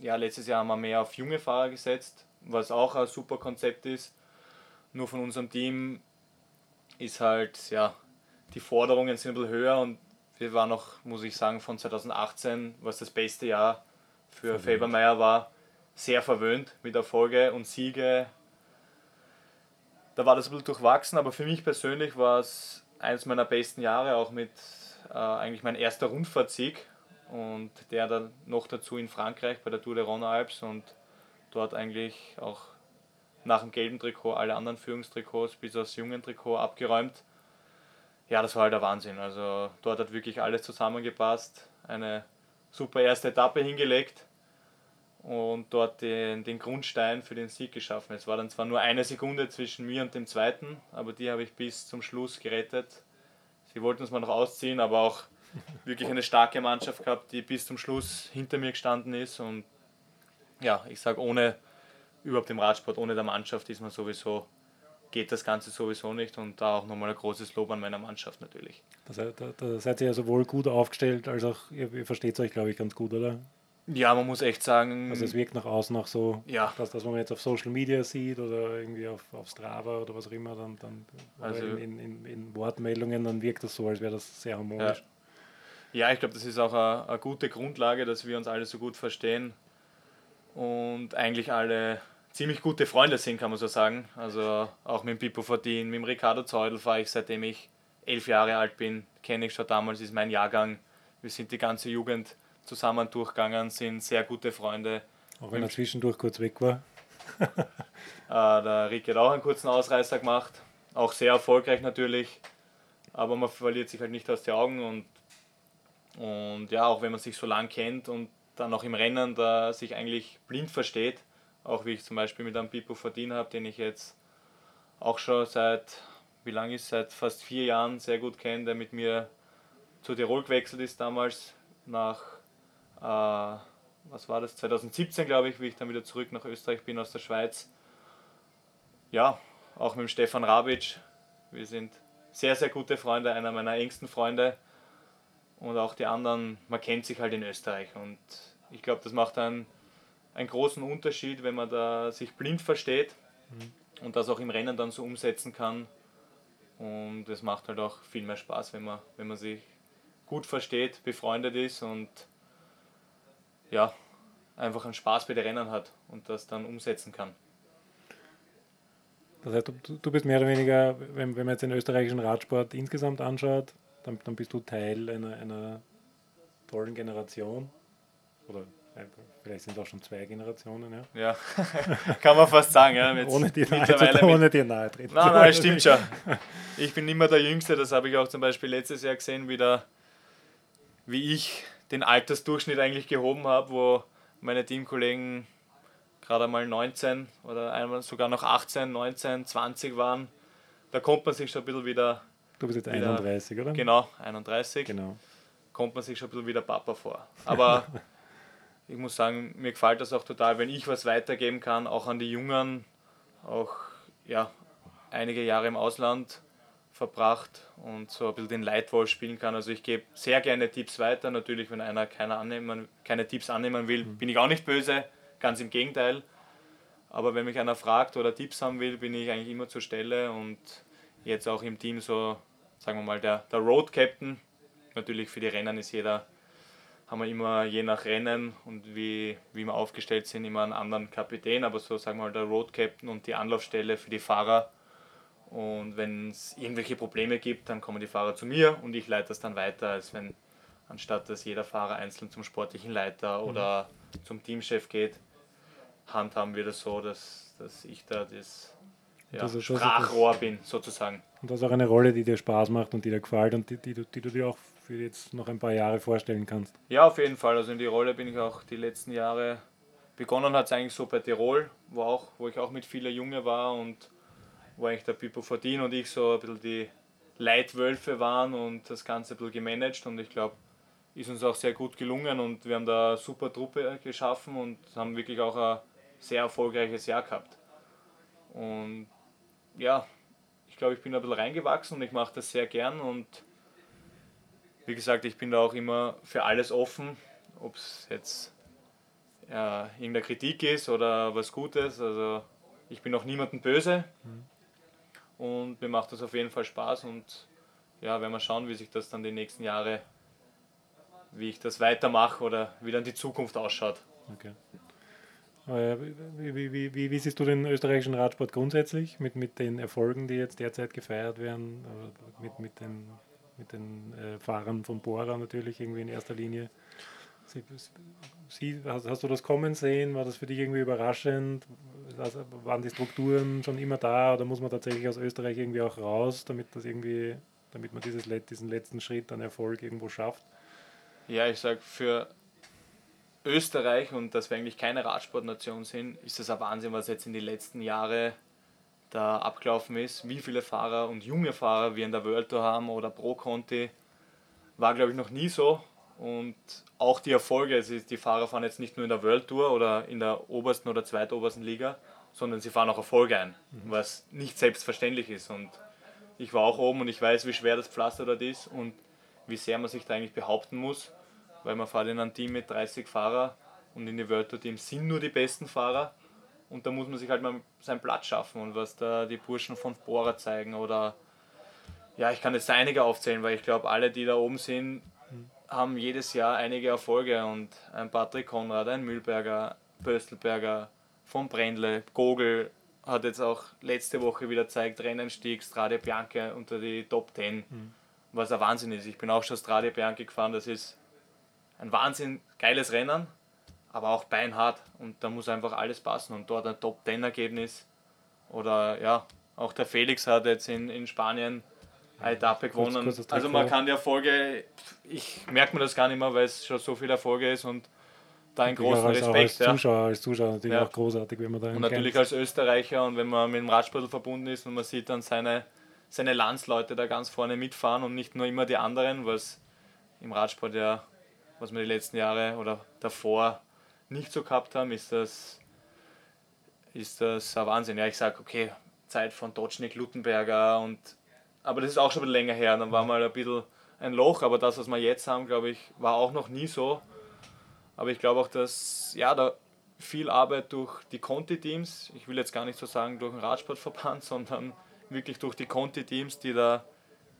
Speaker 2: ja, letztes Jahr haben wir mehr auf junge Fahrer gesetzt, was auch ein super Konzept ist. Nur von unserem Team ist halt, ja, die Forderungen sind ein bisschen höher und wir waren noch, muss ich sagen, von 2018, was das beste Jahr für Fabermeier war, sehr verwöhnt mit Erfolge und Siege. Da war das ein bisschen durchwachsen, aber für mich persönlich war es eines meiner besten Jahre, auch mit äh, eigentlich mein erster Rundfahrtsieg und der dann noch dazu in Frankreich bei der Tour de Rhône Alps und dort eigentlich auch nach dem gelben Trikot alle anderen Führungstrikots bis aufs jungen Trikot abgeräumt. Ja, das war halt der Wahnsinn. Also dort hat wirklich alles zusammengepasst. Eine super erste Etappe hingelegt und dort den, den Grundstein für den Sieg geschaffen. Es war dann zwar nur eine Sekunde zwischen mir und dem zweiten, aber die habe ich bis zum Schluss gerettet. Sie wollten es mal noch ausziehen, aber auch wirklich eine starke Mannschaft gehabt, die bis zum Schluss hinter mir gestanden ist. Und ja, ich sage, ohne überhaupt im Radsport, ohne der Mannschaft ist man sowieso, geht das Ganze sowieso nicht. Und da auch nochmal ein großes Lob an meiner Mannschaft natürlich.
Speaker 1: Da, da, da seid ihr ja sowohl gut aufgestellt, als auch, ihr, ihr versteht es euch, glaube ich, ganz gut, oder?
Speaker 2: Ja, man muss echt sagen.
Speaker 1: Also es wirkt nach außen auch so,
Speaker 2: ja.
Speaker 1: dass das, was man jetzt auf Social Media sieht oder irgendwie auf, auf Strava oder was auch immer, dann, dann also in, in, in, Wortmeldungen, dann wirkt das so, als wäre das sehr harmonisch.
Speaker 2: Ja, ja ich glaube, das ist auch eine, eine gute Grundlage, dass wir uns alle so gut verstehen und eigentlich alle ziemlich gute Freunde sind, kann man so sagen. Also auch mit dem Pippo Fortin, mit dem Ricardo Zeudel fahre ich seitdem ich elf Jahre alt bin, kenne ich schon damals, ist mein Jahrgang. Wir sind die ganze Jugend zusammen durchgegangen, sind sehr gute Freunde.
Speaker 1: Auch wenn er zwischendurch kurz weg war.
Speaker 2: äh, der Rick hat auch einen kurzen Ausreißer gemacht, auch sehr erfolgreich natürlich, aber man verliert sich halt nicht aus den Augen und, und ja, auch wenn man sich so lang kennt und dann auch im Rennen da sich eigentlich blind versteht, auch wie ich zum Beispiel mit einem Pipo verdient habe, den ich jetzt auch schon seit, wie lange ist seit fast vier Jahren sehr gut kenne, der mit mir zu Tirol gewechselt ist damals nach was war das, 2017 glaube ich, wie ich dann wieder zurück nach Österreich bin aus der Schweiz. Ja, auch mit dem Stefan Rabic. Wir sind sehr, sehr gute Freunde, einer meiner engsten Freunde. Und auch die anderen, man kennt sich halt in Österreich. Und ich glaube, das macht einen, einen großen Unterschied, wenn man da sich blind versteht mhm. und das auch im Rennen dann so umsetzen kann. Und es macht halt auch viel mehr Spaß, wenn man, wenn man sich gut versteht, befreundet ist und ja, einfach einen Spaß bei den Rennen hat und das dann umsetzen kann.
Speaker 1: Das heißt, du, du bist mehr oder weniger, wenn, wenn man jetzt den österreichischen Radsport insgesamt anschaut, dann, dann bist du Teil einer, einer tollen Generation. Oder vielleicht sind es auch schon zwei Generationen, ja.
Speaker 2: Ja, kann man fast sagen, ja.
Speaker 1: Jetzt ohne dir nahe, ohne dir nahe treten.
Speaker 2: Nein, nein, stimmt schon. Ich bin immer der Jüngste, das habe ich auch zum Beispiel letztes Jahr gesehen, wie, der, wie ich den Altersdurchschnitt eigentlich gehoben habe, wo meine Teamkollegen gerade mal 19 oder einmal sogar noch 18, 19, 20 waren. Da kommt man sich schon ein bisschen wieder
Speaker 1: Du bist jetzt 31, oder?
Speaker 2: Genau, 31.
Speaker 1: Genau.
Speaker 2: Kommt man sich schon ein bisschen wie der Papa vor. Aber ich muss sagen, mir gefällt das auch total, wenn ich was weitergeben kann, auch an die Jungen, auch ja, einige Jahre im Ausland verbracht und so ein bisschen den Leitwolf spielen kann. Also ich gebe sehr gerne Tipps weiter. Natürlich, wenn einer keine, annehmen, keine Tipps annehmen will, mhm. bin ich auch nicht böse, ganz im Gegenteil. Aber wenn mich einer fragt oder Tipps haben will, bin ich eigentlich immer zur Stelle und jetzt auch im Team so, sagen wir mal, der, der Road Captain. Natürlich für die Rennen ist jeder, haben wir immer je nach Rennen und wie, wie wir aufgestellt sind, immer einen anderen Kapitän, aber so sagen wir mal der Road Captain und die Anlaufstelle für die Fahrer. Und wenn es irgendwelche Probleme gibt, dann kommen die Fahrer zu mir und ich leite das dann weiter, als wenn anstatt dass jeder Fahrer einzeln zum sportlichen Leiter mhm. oder zum Teamchef geht, handhaben wir das so, dass, dass ich da das ja, das ist, Sprachrohr das, bin, sozusagen.
Speaker 1: Und das ist auch eine Rolle, die dir Spaß macht und die dir gefällt und die, die, die, die du dir auch für jetzt noch ein paar Jahre vorstellen kannst.
Speaker 2: Ja, auf jeden Fall. Also in die Rolle bin ich auch die letzten Jahre. Begonnen hat es eigentlich so bei Tirol, wo, auch, wo ich auch mit vielen Junge war und wo eigentlich der Pipo Fortin und ich so ein bisschen die Leitwölfe waren und das Ganze ein bisschen gemanagt und ich glaube, ist uns auch sehr gut gelungen und wir haben da eine super Truppe geschaffen und haben wirklich auch ein sehr erfolgreiches Jahr gehabt. Und ja, ich glaube, ich bin ein bisschen reingewachsen und ich mache das sehr gern und wie gesagt, ich bin da auch immer für alles offen, ob es jetzt ja, irgendeine Kritik ist oder was Gutes. Also ich bin auch niemandem böse mhm. Und mir macht das auf jeden Fall Spaß und ja, werden wir schauen, wie sich das dann die nächsten Jahre, wie ich das weitermache oder wie dann die Zukunft ausschaut. Okay.
Speaker 1: Wie, wie, wie, wie, siehst du den österreichischen Radsport grundsätzlich mit, mit den Erfolgen, die jetzt derzeit gefeiert werden, mit, mit den, mit den äh, Fahrern von Bora natürlich irgendwie in erster Linie? Sie, hast, hast, du das kommen sehen? War das für dich irgendwie überraschend? Also, waren die Strukturen schon immer da oder muss man tatsächlich aus Österreich irgendwie auch raus, damit das irgendwie, damit man dieses, diesen letzten Schritt an Erfolg irgendwo schafft?
Speaker 2: Ja, ich sage, für Österreich und dass wir eigentlich keine Radsportnation sind, ist das ein Wahnsinn, was jetzt in den letzten Jahren da abgelaufen ist. Wie viele Fahrer und junge Fahrer wir in der World Tour haben oder Pro Conti, war glaube ich noch nie so. Und auch die Erfolge, also die Fahrer fahren jetzt nicht nur in der World Tour oder in der obersten oder zweitobersten Liga, sondern sie fahren auch Erfolge ein, mhm. was nicht selbstverständlich ist. Und ich war auch oben und ich weiß, wie schwer das Pflaster dort ist und wie sehr man sich da eigentlich behaupten muss weil man fährt in ein Team mit 30 Fahrer und in die World Tour Teams sind nur die besten Fahrer und da muss man sich halt mal seinen Platz schaffen und was da die Burschen von Bora zeigen oder ja, ich kann jetzt einige aufzählen, weil ich glaube, alle, die da oben sind, haben jedes Jahr einige Erfolge und ein Patrick Konrad, ein Mühlberger, Pöstelberger, von Brendle, Gogel hat jetzt auch letzte Woche wieder gezeigt, Rennenstieg, Strade Bianca unter die Top 10, mhm. was ein Wahnsinn ist. Ich bin auch schon Strade Bianca gefahren, das ist ein wahnsinnig geiles Rennen, aber auch beinhart und da muss einfach alles passen und dort ein Top-10-Ergebnis oder ja, auch der Felix hat jetzt in, in Spanien eine Etappe gewonnen. Kurz, also man kann die Erfolge, ich merke mir das gar nicht mehr, weil es schon so viel Erfolge ist und da einen großen als, Respekt.
Speaker 1: Als Zuschauer, ja. als Zuschauer natürlich ja. auch großartig, wenn man da
Speaker 2: Und natürlich als Österreicher und wenn man mit dem Radsport verbunden ist und man sieht dann seine, seine Landsleute da ganz vorne mitfahren und nicht nur immer die anderen, was im Radsport ja was wir die letzten Jahre oder davor nicht so gehabt haben, ist das, ist das ein Wahnsinn. Ja, ich sage, okay, Zeit von Dotschnik, Lutenberger und aber das ist auch schon ein bisschen länger her. Dann war mal ein bisschen ein Loch, aber das, was wir jetzt haben, glaube ich, war auch noch nie so. Aber ich glaube auch, dass ja, da viel Arbeit durch die Conti-Teams, ich will jetzt gar nicht so sagen durch den Radsportverband, sondern wirklich durch die Conti-Teams, die da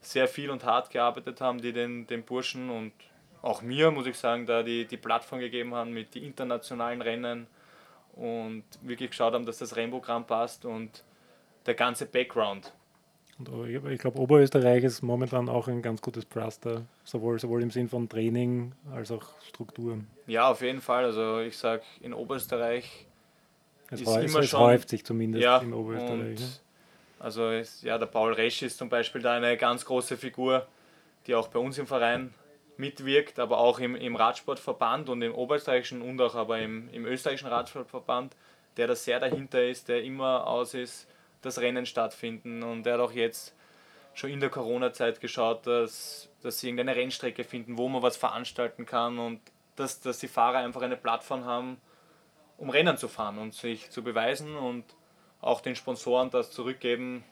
Speaker 2: sehr viel und hart gearbeitet haben, die den, den Burschen und auch mir, muss ich sagen, da die, die Plattform gegeben haben mit den internationalen Rennen und wirklich geschaut haben, dass das Rennprogramm passt und der ganze Background.
Speaker 1: Und ich glaube, Oberösterreich ist momentan auch ein ganz gutes Pflaster, sowohl, sowohl im Sinn von Training als auch Strukturen.
Speaker 2: Ja, auf jeden Fall. Also ich sage, in Oberösterreich
Speaker 1: es ist häuft, immer es schon... häuft sich zumindest
Speaker 2: ja, in Oberösterreich. Ne? Also ist, ja, der Paul Resch ist zum Beispiel da eine ganz große Figur, die auch bei uns im Verein mitwirkt, aber auch im, im Radsportverband und im oberösterreichischen und auch aber im, im österreichischen Radsportverband, der da sehr dahinter ist, der immer aus ist, dass Rennen stattfinden und der hat auch jetzt schon in der Corona-Zeit geschaut, dass, dass sie irgendeine Rennstrecke finden, wo man was veranstalten kann und dass, dass die Fahrer einfach eine Plattform haben, um Rennen zu fahren und sich zu beweisen und auch den Sponsoren das zurückgeben,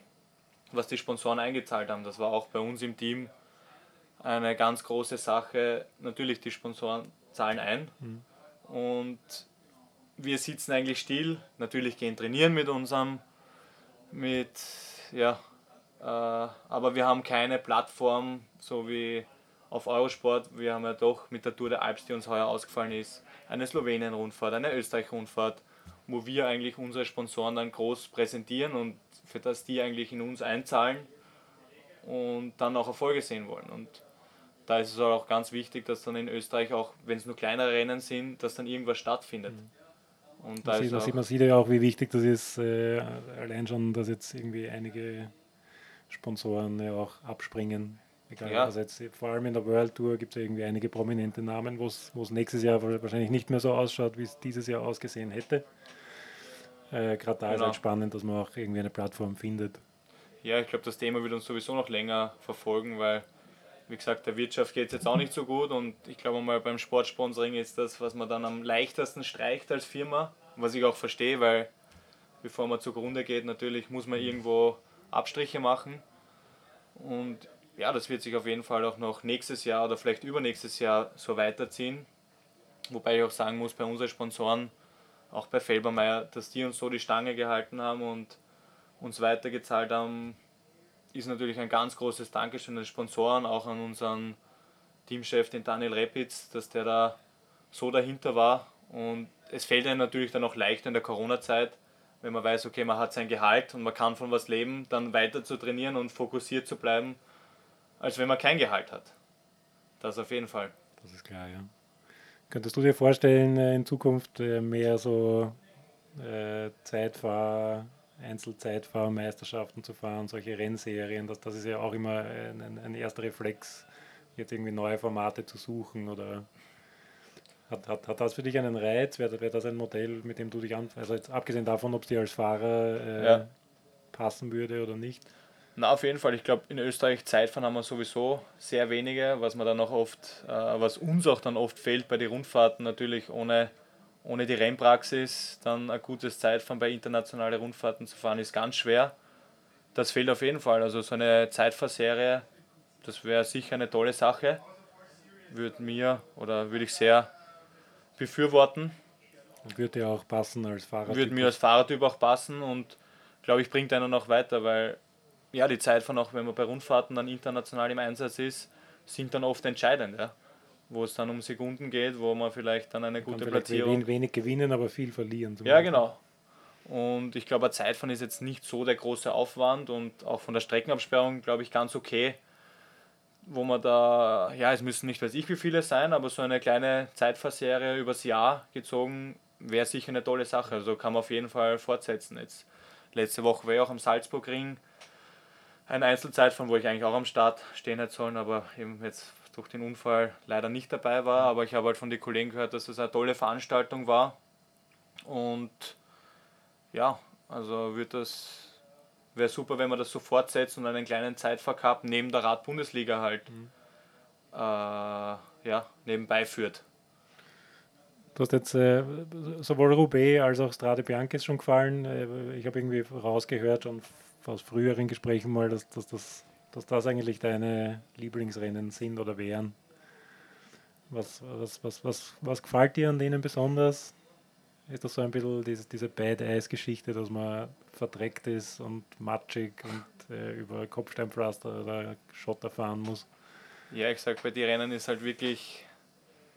Speaker 2: was die Sponsoren eingezahlt haben. Das war auch bei uns im Team eine ganz große Sache. Natürlich, die Sponsoren zahlen ein mhm. und wir sitzen eigentlich still. Natürlich gehen trainieren mit unserem, mit, ja, äh, aber wir haben keine Plattform, so wie auf Eurosport. Wir haben ja doch mit der Tour der Alps, die uns heuer ausgefallen ist, eine Slowenien-Rundfahrt, eine Österreich-Rundfahrt, wo wir eigentlich unsere Sponsoren dann groß präsentieren und für das die eigentlich in uns einzahlen und dann auch Erfolge sehen wollen. Und da ist es auch ganz wichtig, dass dann in Österreich auch, wenn es nur kleinere Rennen sind, dass dann irgendwas stattfindet.
Speaker 1: Mhm. Und da man, sieht, man sieht ja auch, wie wichtig das ist, äh, allein schon, dass jetzt irgendwie einige Sponsoren ja auch abspringen. Egal, ja. also jetzt, vor allem in der World Tour gibt es ja irgendwie einige prominente Namen, wo es nächstes Jahr wahrscheinlich nicht mehr so ausschaut, wie es dieses Jahr ausgesehen hätte. Äh, Gerade da genau. ist halt spannend, dass man auch irgendwie eine Plattform findet.
Speaker 2: Ja, ich glaube, das Thema wird uns sowieso noch länger verfolgen, weil, wie gesagt, der Wirtschaft geht es jetzt auch nicht so gut und ich glaube mal beim Sportsponsoring ist das, was man dann am leichtesten streicht als Firma, was ich auch verstehe, weil bevor man zugrunde geht, natürlich muss man irgendwo Abstriche machen und ja, das wird sich auf jeden Fall auch noch nächstes Jahr oder vielleicht übernächstes Jahr so weiterziehen. Wobei ich auch sagen muss, bei unseren Sponsoren auch bei Felbermeier, dass die uns so die Stange gehalten haben und uns weitergezahlt haben, ist natürlich ein ganz großes Dankeschön an Sponsoren, auch an unseren Teamchef, den Daniel Repitz, dass der da so dahinter war. Und es fällt einem natürlich dann auch leichter in der Corona-Zeit, wenn man weiß, okay, man hat sein Gehalt und man kann von was leben, dann weiter zu trainieren und fokussiert zu bleiben, als wenn man kein Gehalt hat. Das auf jeden Fall.
Speaker 1: Das ist klar, ja. Könntest du dir vorstellen, äh, in Zukunft äh, mehr so äh, Zeitfahr, Einzelzeitfahrmeisterschaften zu fahren, solche Rennserien? Das, das ist ja auch immer ein, ein erster Reflex, jetzt irgendwie neue Formate zu suchen oder hat, hat, hat das für dich einen Reiz? Wäre wär das ein Modell, mit dem du dich an, also jetzt abgesehen davon, ob es dir als Fahrer äh, ja. passen würde oder nicht?
Speaker 2: Na, auf jeden Fall. Ich glaube, in Österreich Zeitfahren haben wir sowieso sehr wenige, was man dann auch oft, äh, was uns auch dann oft fehlt bei den Rundfahrten, natürlich ohne, ohne die Rennpraxis, dann ein gutes Zeitfahren bei internationalen Rundfahrten zu fahren, ist ganz schwer. Das fehlt auf jeden Fall. Also so eine Zeitfahrserie, das wäre sicher eine tolle Sache. Würde mir oder würde ich sehr befürworten.
Speaker 1: Würde ja auch passen als Fahrertyp.
Speaker 2: Würde mir als Fahrertyp auch passen und glaube ich bringt einen auch weiter, weil ja, die Zeit von auch, wenn man bei Rundfahrten dann international im Einsatz ist, sind dann oft entscheidend, ja. Wo es dann um Sekunden geht, wo man vielleicht dann eine gute Platzierung.
Speaker 1: Wenig gewinnen, aber viel verlieren.
Speaker 2: Ja, Beispiel. genau. Und ich glaube, ein Zeitfahren ist jetzt nicht so der große Aufwand und auch von der Streckenabsperrung, glaube ich, ganz okay. Wo man da, ja, es müssen nicht weiß ich wie viele sein, aber so eine kleine Zeitfahrserie übers Jahr gezogen wäre sicher eine tolle Sache. Also kann man auf jeden Fall fortsetzen. Jetzt letzte Woche war ich auch am Salzburgring ein Einzelzeitfahren, wo ich eigentlich auch am Start stehen hätte sollen, aber eben jetzt durch den Unfall leider nicht dabei war. Aber ich habe halt von den Kollegen gehört, dass es eine tolle Veranstaltung war. Und ja, also wird das wäre super, wenn man das so fortsetzt und einen kleinen Zeitfahrcup neben der Rad-Bundesliga halt mhm. äh, ja, nebenbei führt.
Speaker 1: Du hast jetzt äh, sowohl Roubaix als auch Strade Bianca schon gefallen. Äh, ich habe irgendwie rausgehört und aus früheren Gesprächen mal, dass, dass, dass, dass das eigentlich deine Lieblingsrennen sind oder wären. Was, was, was, was, was gefällt dir an denen besonders? Ist das so ein bisschen diese, diese Bad-Eis-Geschichte, dass man verdreckt ist und matschig und äh, über Kopfsteinpflaster oder Schotter fahren muss?
Speaker 2: Ja, ich sag, bei den Rennen ist halt wirklich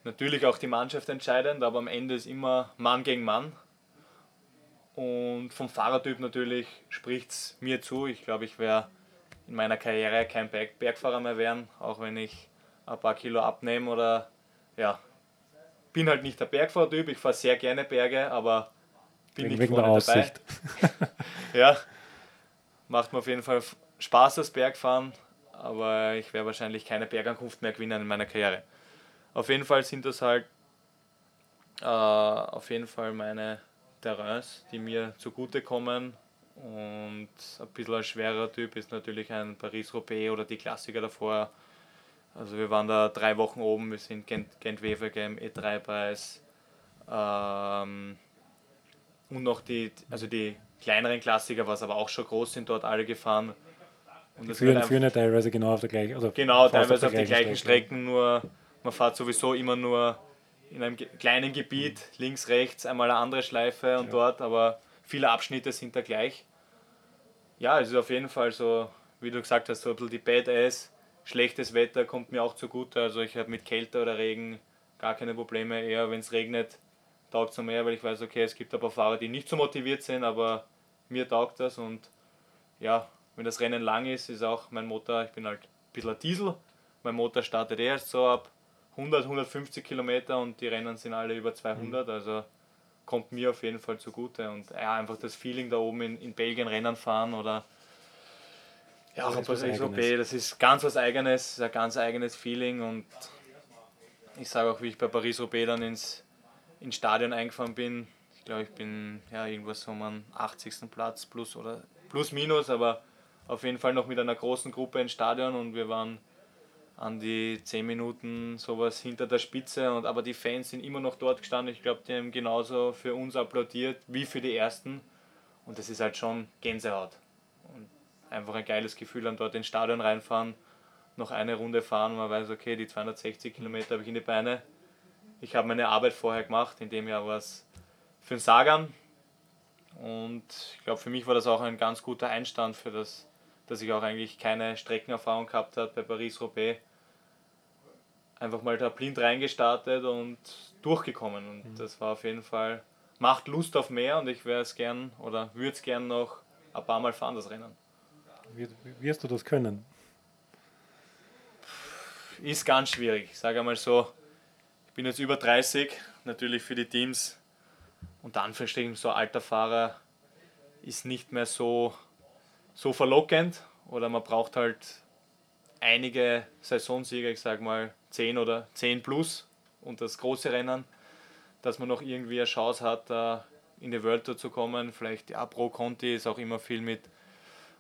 Speaker 2: natürlich auch die Mannschaft entscheidend, aber am Ende ist immer Mann gegen Mann. Und vom Fahrertyp natürlich spricht es mir zu. Ich glaube, ich wäre in meiner Karriere kein Berg Bergfahrer mehr werden, auch wenn ich ein paar Kilo abnehme oder ja. Bin halt nicht der Bergfahrertyp, ich fahre sehr gerne Berge, aber bin wegen, nicht wegen vorne dabei. ja, macht mir auf jeden Fall Spaß das Bergfahren, aber ich werde wahrscheinlich keine Bergankunft mehr gewinnen in meiner Karriere. Auf jeden Fall sind das halt äh, auf jeden Fall meine Terrains, die mir zugutekommen. Und ein bisschen ein schwerer Typ ist natürlich ein Paris-Roubaix oder die Klassiker davor. Also wir waren da drei Wochen oben, wir sind Gent-Wevelgem, E3-Preis ähm, und noch die, also die kleineren Klassiker, was aber auch schon groß sind, dort alle gefahren.
Speaker 1: Und die führen, führen ja teilweise genau auf der gleichen also
Speaker 2: Genau, teilweise auf, auf die gleichen Strecke. Strecken, nur man fährt sowieso immer nur in einem kleinen Gebiet, mhm. links, rechts, einmal eine andere Schleife und ja. dort, aber viele Abschnitte sind da gleich. Ja, es ist auf jeden Fall so, wie du gesagt hast, so ein bisschen die Badass. Schlechtes Wetter kommt mir auch zugute. Also ich habe mit Kälte oder Regen gar keine Probleme. Eher wenn es regnet, taugt es mehr, weil ich weiß, okay, es gibt ein paar Fahrer, die nicht so motiviert sind, aber mir taugt das und ja, wenn das Rennen lang ist, ist auch mein Motor, ich bin halt ein bisschen ein Diesel, mein Motor startet erst so ab 100, 150 Kilometer und die Rennen sind alle über 200, mhm. also kommt mir auf jeden Fall zugute. Und ja, einfach das Feeling da oben in, in Belgien Rennen fahren oder ja, auch das, ist okay, das ist ganz was eigenes, ein ganz eigenes Feeling. Und ich sage auch, wie ich bei Paris-Roubaix dann ins, ins Stadion eingefahren bin, ich glaube, ich bin ja irgendwas so am 80. Platz plus oder plus minus, aber auf jeden Fall noch mit einer großen Gruppe ins Stadion. Und wir waren an die 10 Minuten sowas hinter der Spitze. Und, aber die Fans sind immer noch dort gestanden. Ich glaube, die haben genauso für uns applaudiert wie für die ersten. Und das ist halt schon Gänsehaut. Und einfach ein geiles Gefühl, dann dort ins Stadion reinfahren, noch eine Runde fahren und man weiß, okay, die 260 Kilometer habe ich in die Beine. Ich habe meine Arbeit vorher gemacht, in dem Jahr war es für den Sagan. Und ich glaube, für mich war das auch ein ganz guter Einstand für das dass ich auch eigentlich keine Streckenerfahrung gehabt habe bei Paris-Roubaix. Einfach mal da blind reingestartet und durchgekommen. Und mhm. das war auf jeden Fall, macht Lust auf mehr und ich wäre es gern oder würde es gern noch ein paar Mal fahren, das Rennen.
Speaker 1: Wirst du das können?
Speaker 2: Ist ganz schwierig. Ich sage einmal so, ich bin jetzt über 30, natürlich für die Teams. Und dann verstehe ich so alter Fahrer ist nicht mehr so so verlockend oder man braucht halt einige Saisonsieger, ich sage mal 10 oder 10 plus und das große Rennen, dass man noch irgendwie eine Chance hat, da in die World Tour zu kommen. Vielleicht, ja, Pro Conti ist auch immer viel mit,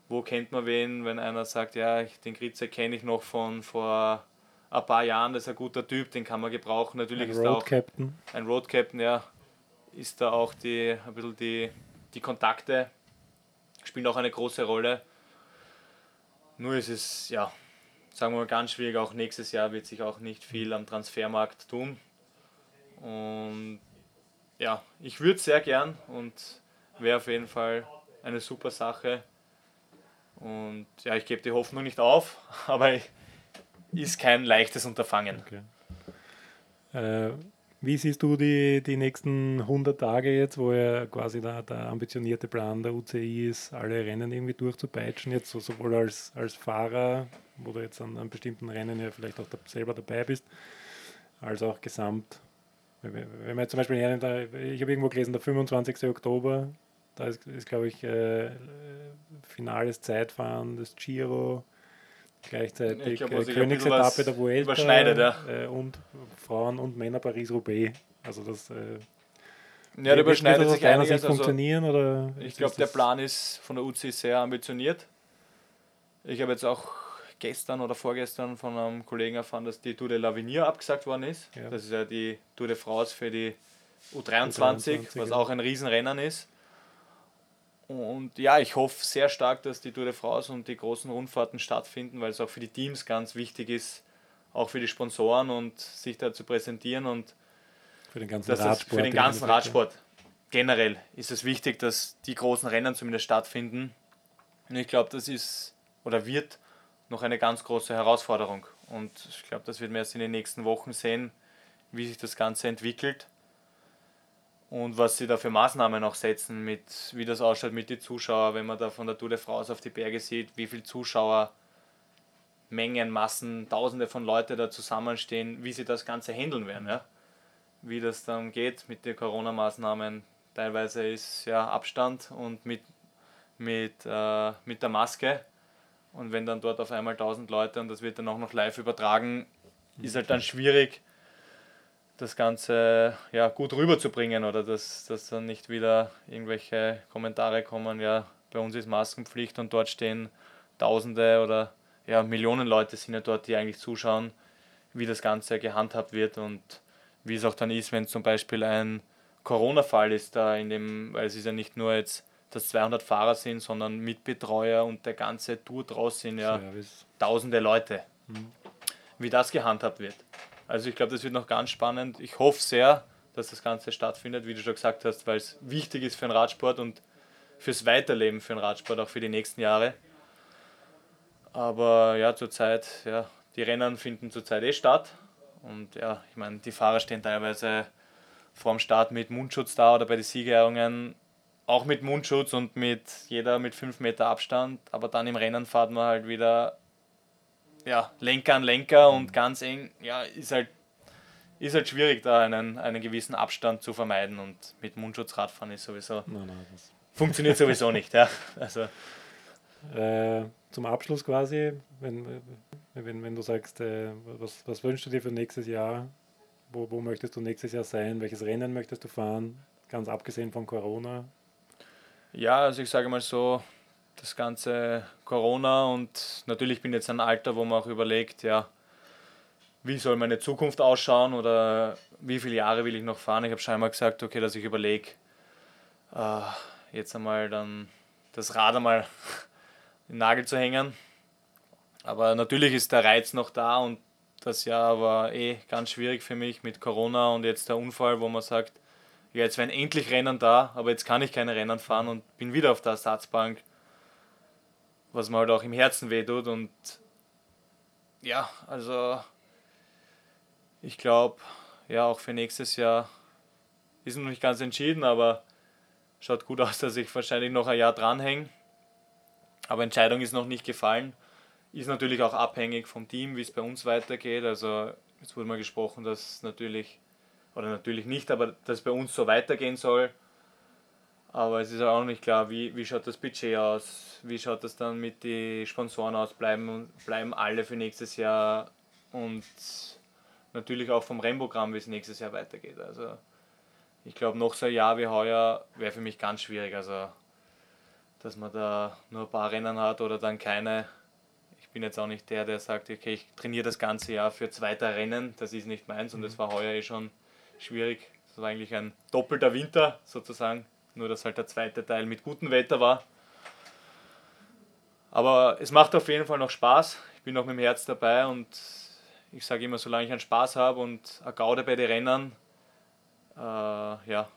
Speaker 2: wo kennt man wen, wenn einer sagt, ja, den Gritze kenne ich noch von vor ein paar Jahren, das ist ein guter Typ, den kann man gebrauchen. Natürlich ein ist Road auch Captain. ein Road Captain, ja, ist da auch die, ein bisschen die, die Kontakte spielt auch eine große Rolle. Nur ist es, ja, sagen wir mal ganz schwierig, auch nächstes Jahr wird sich auch nicht viel am Transfermarkt tun. Und ja, ich würde sehr gern und wäre auf jeden Fall eine super Sache. Und ja, ich gebe die Hoffnung nicht auf, aber ist kein leichtes Unterfangen. Okay.
Speaker 1: Äh, wie siehst du die, die nächsten 100 Tage jetzt, wo ja quasi der, der ambitionierte Plan der UCI ist, alle Rennen irgendwie durchzupeitschen, jetzt so, sowohl als, als Fahrer, wo du jetzt an, an bestimmten Rennen ja vielleicht auch da, selber dabei bist, als auch gesamt. Wenn man zum Beispiel, ich habe irgendwo gelesen, der 25. Oktober, da ist, ist glaube ich, äh, finales Zeitfahren des Giro Gleichzeitig glaub, äh, Königsetappe der Vuelta überschneidet, ja. Äh, und Frauen und Männer Paris-Roubaix. Also das äh,
Speaker 2: ja, da überschneidet sich einiges. Also funktionieren oder ich glaube, der Plan ist von der UC sehr ambitioniert. Ich habe jetzt auch gestern oder vorgestern von einem Kollegen erfahren, dass die Tour de l'Avenir abgesagt worden ist. Ja. Das ist ja die Tour de France für die U23, U23 was ja. auch ein Riesenrennen ist. Und ja, ich hoffe sehr stark, dass die Tour de France und die großen Rundfahrten stattfinden, weil es auch für die Teams ganz wichtig ist, auch für die Sponsoren und sich da zu präsentieren und
Speaker 1: für den ganzen Radsport.
Speaker 2: Für den ganzen Radsport. Generell ist es wichtig, dass die großen Rennen zumindest stattfinden. Und ich glaube, das ist oder wird noch eine ganz große Herausforderung. Und ich glaube, das wird man erst in den nächsten Wochen sehen, wie sich das Ganze entwickelt und was sie da für Maßnahmen auch setzen, mit, wie das ausschaut mit den Zuschauern, wenn man da von der Tour de France auf die Berge sieht, wie viele Zuschauer, Mengen, Massen, Tausende von Leuten da zusammenstehen, wie sie das Ganze handeln werden. Ja? Wie das dann geht mit den Corona-Maßnahmen. Teilweise ist ja Abstand und mit, mit, äh, mit der Maske. Und wenn dann dort auf einmal 1000 Leute und das wird dann auch noch live übertragen, ist halt dann schwierig, das Ganze ja, gut rüberzubringen oder dass, dass dann nicht wieder irgendwelche Kommentare kommen, ja, bei uns ist Maskenpflicht und dort stehen Tausende oder ja, Millionen Leute sind ja dort, die eigentlich zuschauen, wie das Ganze gehandhabt wird und wie es auch dann ist, wenn zum Beispiel ein Corona-Fall ist da in dem, weil es ist ja nicht nur jetzt, dass 200 Fahrer sind, sondern Mitbetreuer und der ganze Tour draus sind ja Service. tausende Leute. Mhm. Wie das gehandhabt wird. Also ich glaube, das wird noch ganz spannend. Ich hoffe sehr, dass das Ganze stattfindet, wie du schon gesagt hast, weil es wichtig ist für den Radsport und fürs Weiterleben für den Radsport, auch für die nächsten Jahre. Aber ja, zurzeit, ja, die Rennen finden zurzeit eh statt. Und ja, ich meine, die Fahrer stehen teilweise vor dem Start mit Mundschutz da oder bei den Siegerehrungen auch mit Mundschutz und mit jeder mit 5 Meter Abstand. Aber dann im Rennen fahrt man halt wieder ja, Lenker an Lenker und ganz eng. Ja, ist halt, ist halt schwierig, da einen, einen gewissen Abstand zu vermeiden. Und mit Mundschutz Radfahren ist sowieso. Nein, nein, funktioniert sowieso nicht. Ja. Also.
Speaker 1: Äh, zum Abschluss quasi, wenn, wenn, wenn du sagst, äh, was, was wünschst du dir für nächstes Jahr? Wo, wo möchtest du nächstes Jahr sein? Welches Rennen möchtest du fahren? Ganz abgesehen von Corona.
Speaker 2: Ja, also ich sage mal so, das ganze Corona und natürlich bin ich jetzt ein Alter, wo man auch überlegt, ja, wie soll meine Zukunft ausschauen oder wie viele Jahre will ich noch fahren. Ich habe scheinbar gesagt, okay, dass ich überlege, äh, jetzt einmal dann das Rad einmal den Nagel zu hängen. Aber natürlich ist der Reiz noch da und das Jahr war eh ganz schwierig für mich mit Corona und jetzt der Unfall, wo man sagt, ja, jetzt wären endlich Rennen da, aber jetzt kann ich keine Rennen fahren und bin wieder auf der Ersatzbank, was mir halt auch im Herzen wehtut und ja, also ich glaube, ja, auch für nächstes Jahr ist noch nicht ganz entschieden, aber schaut gut aus, dass ich wahrscheinlich noch ein Jahr dranhänge. Aber Entscheidung ist noch nicht gefallen. Ist natürlich auch abhängig vom Team, wie es bei uns weitergeht. Also jetzt wurde mal gesprochen, dass natürlich, oder natürlich nicht, aber dass es bei uns so weitergehen soll. Aber es ist auch nicht klar, wie, wie schaut das Budget aus, wie schaut das dann mit den Sponsoren aus, bleiben, bleiben alle für nächstes Jahr und natürlich auch vom Rennprogramm, wie es nächstes Jahr weitergeht. Also ich glaube, noch so ein Jahr wie heuer wäre für mich ganz schwierig. Also dass man da nur ein paar Rennen hat oder dann keine. Ich bin jetzt auch nicht der, der sagt, okay, ich trainiere das ganze Jahr für zweiter Rennen, das ist nicht meins und das mhm. war heuer eh schon schwierig. Das war eigentlich ein doppelter Winter sozusagen, nur dass halt der zweite Teil mit gutem Wetter war. Aber es macht auf jeden Fall noch Spaß. Ich bin noch mit dem Herz dabei und ich sage immer, solange ich einen Spaß habe und eine Gaude bei den Rennen, äh, ja,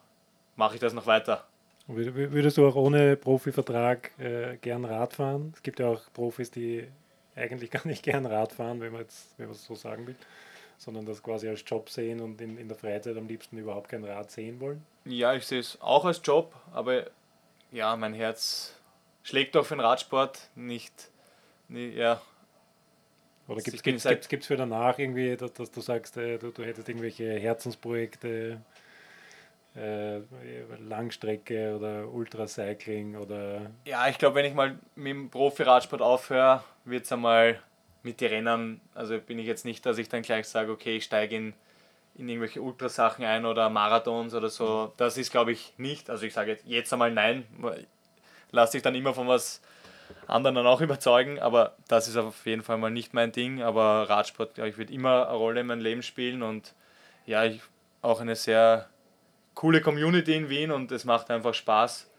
Speaker 2: mache ich das noch weiter.
Speaker 1: Würdest du auch ohne Profivertrag äh, gern Rad fahren? Es gibt ja auch Profis, die eigentlich gar nicht gern Rad fahren, wenn man jetzt, wenn es so sagen will, sondern das quasi als Job sehen und in, in der Freizeit am liebsten überhaupt kein Rad sehen wollen.
Speaker 2: Ja, ich sehe es auch als Job, aber ja, mein Herz schlägt doch für den Radsport nicht, nicht ja.
Speaker 1: Oder gibt es halt für danach irgendwie, dass, dass du sagst, äh, du, du hättest irgendwelche Herzensprojekte? äh, Langstrecke oder Ultracycling oder.
Speaker 2: Ja, ich glaube, wenn ich mal mit dem Profi-Radsport aufhöre, wird es einmal mit den Rennen, also bin ich jetzt nicht, dass ich dann gleich sage, okay, ich steige in, in irgendwelche Ultrasachen ein oder Marathons oder so. Das ist, glaube ich, nicht. Also ich sage jetzt, einmal nein, lasse sich dann immer von was anderen dann auch überzeugen, aber das ist auf jeden Fall mal nicht mein Ding. Aber Radsport, glaube ich, wird immer eine Rolle in meinem Leben spielen und ja, ich auch eine sehr coole Community in Wien und es macht einfach Spaß,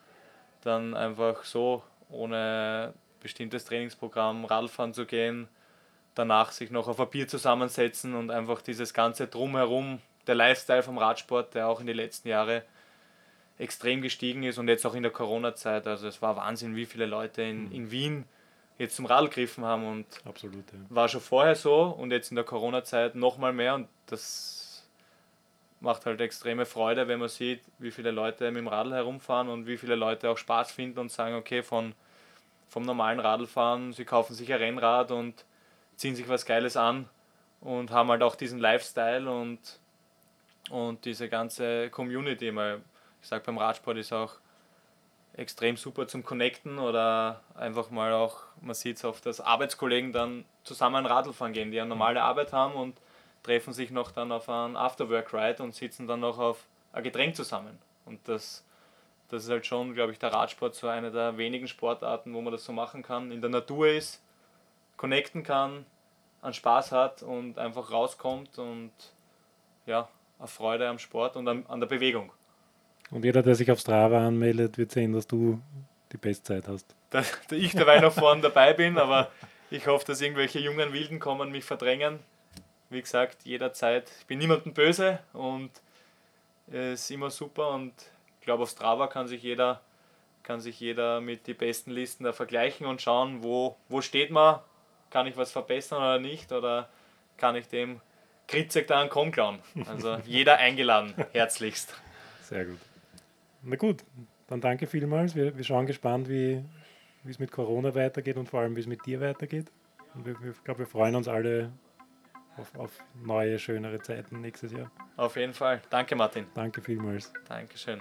Speaker 2: dann einfach so ohne bestimmtes Trainingsprogramm Radfahren zu gehen, danach sich noch auf ein Bier zusammensetzen und einfach dieses ganze Drumherum, der Lifestyle vom Radsport, der auch in den letzten Jahren extrem gestiegen ist und jetzt auch in der Corona-Zeit. Also es war Wahnsinn, wie viele Leute in, mhm. in Wien jetzt zum Radl gegriffen haben und
Speaker 1: Absolut, ja.
Speaker 2: war schon vorher so und jetzt in der Corona-Zeit nochmal mehr und das macht halt extreme Freude, wenn man sieht, wie viele Leute mit dem Radl herumfahren und wie viele Leute auch Spaß finden und sagen, okay, von, vom normalen Radlfahren, sie kaufen sich ein Rennrad und ziehen sich was Geiles an und haben halt auch diesen Lifestyle und, und diese ganze Community. Weil ich sage, beim Radsport ist auch extrem super zum Connecten oder einfach mal auch, man sieht es oft, dass Arbeitskollegen dann zusammen Radl fahren gehen, die eine normale Arbeit haben und treffen sich noch dann auf einen Afterwork-Ride und sitzen dann noch auf ein Getränk zusammen. Und das, das ist halt schon, glaube ich, der Radsport so eine der wenigen Sportarten, wo man das so machen kann, in der Natur ist, connecten kann, an Spaß hat und einfach rauskommt und ja, eine Freude am Sport und an, an der Bewegung.
Speaker 1: Und jeder, der sich auf Strava anmeldet, wird sehen, dass du die Bestzeit hast.
Speaker 2: Dass ich dabei noch vorne dabei bin, aber ich hoffe, dass irgendwelche jungen Wilden kommen, mich verdrängen. Wie gesagt, jederzeit. Ich bin niemandem böse und es ist immer super und ich glaube, auf Strava kann sich jeder kann sich jeder mit den besten Listen da vergleichen und schauen, wo, wo steht man, kann ich was verbessern oder nicht oder kann ich dem Kritzek da einen Kong klauen. Also jeder eingeladen, herzlichst.
Speaker 1: Sehr gut. Na gut, dann danke vielmals. Wir, wir schauen gespannt, wie, es mit Corona weitergeht und vor allem, wie es mit dir weitergeht. Und wir, wir, ich glaube, wir freuen uns alle auf, auf neue, schönere Zeiten nächstes Jahr.
Speaker 2: Auf jeden Fall. Danke, Martin.
Speaker 1: Danke vielmals.
Speaker 2: Dankeschön.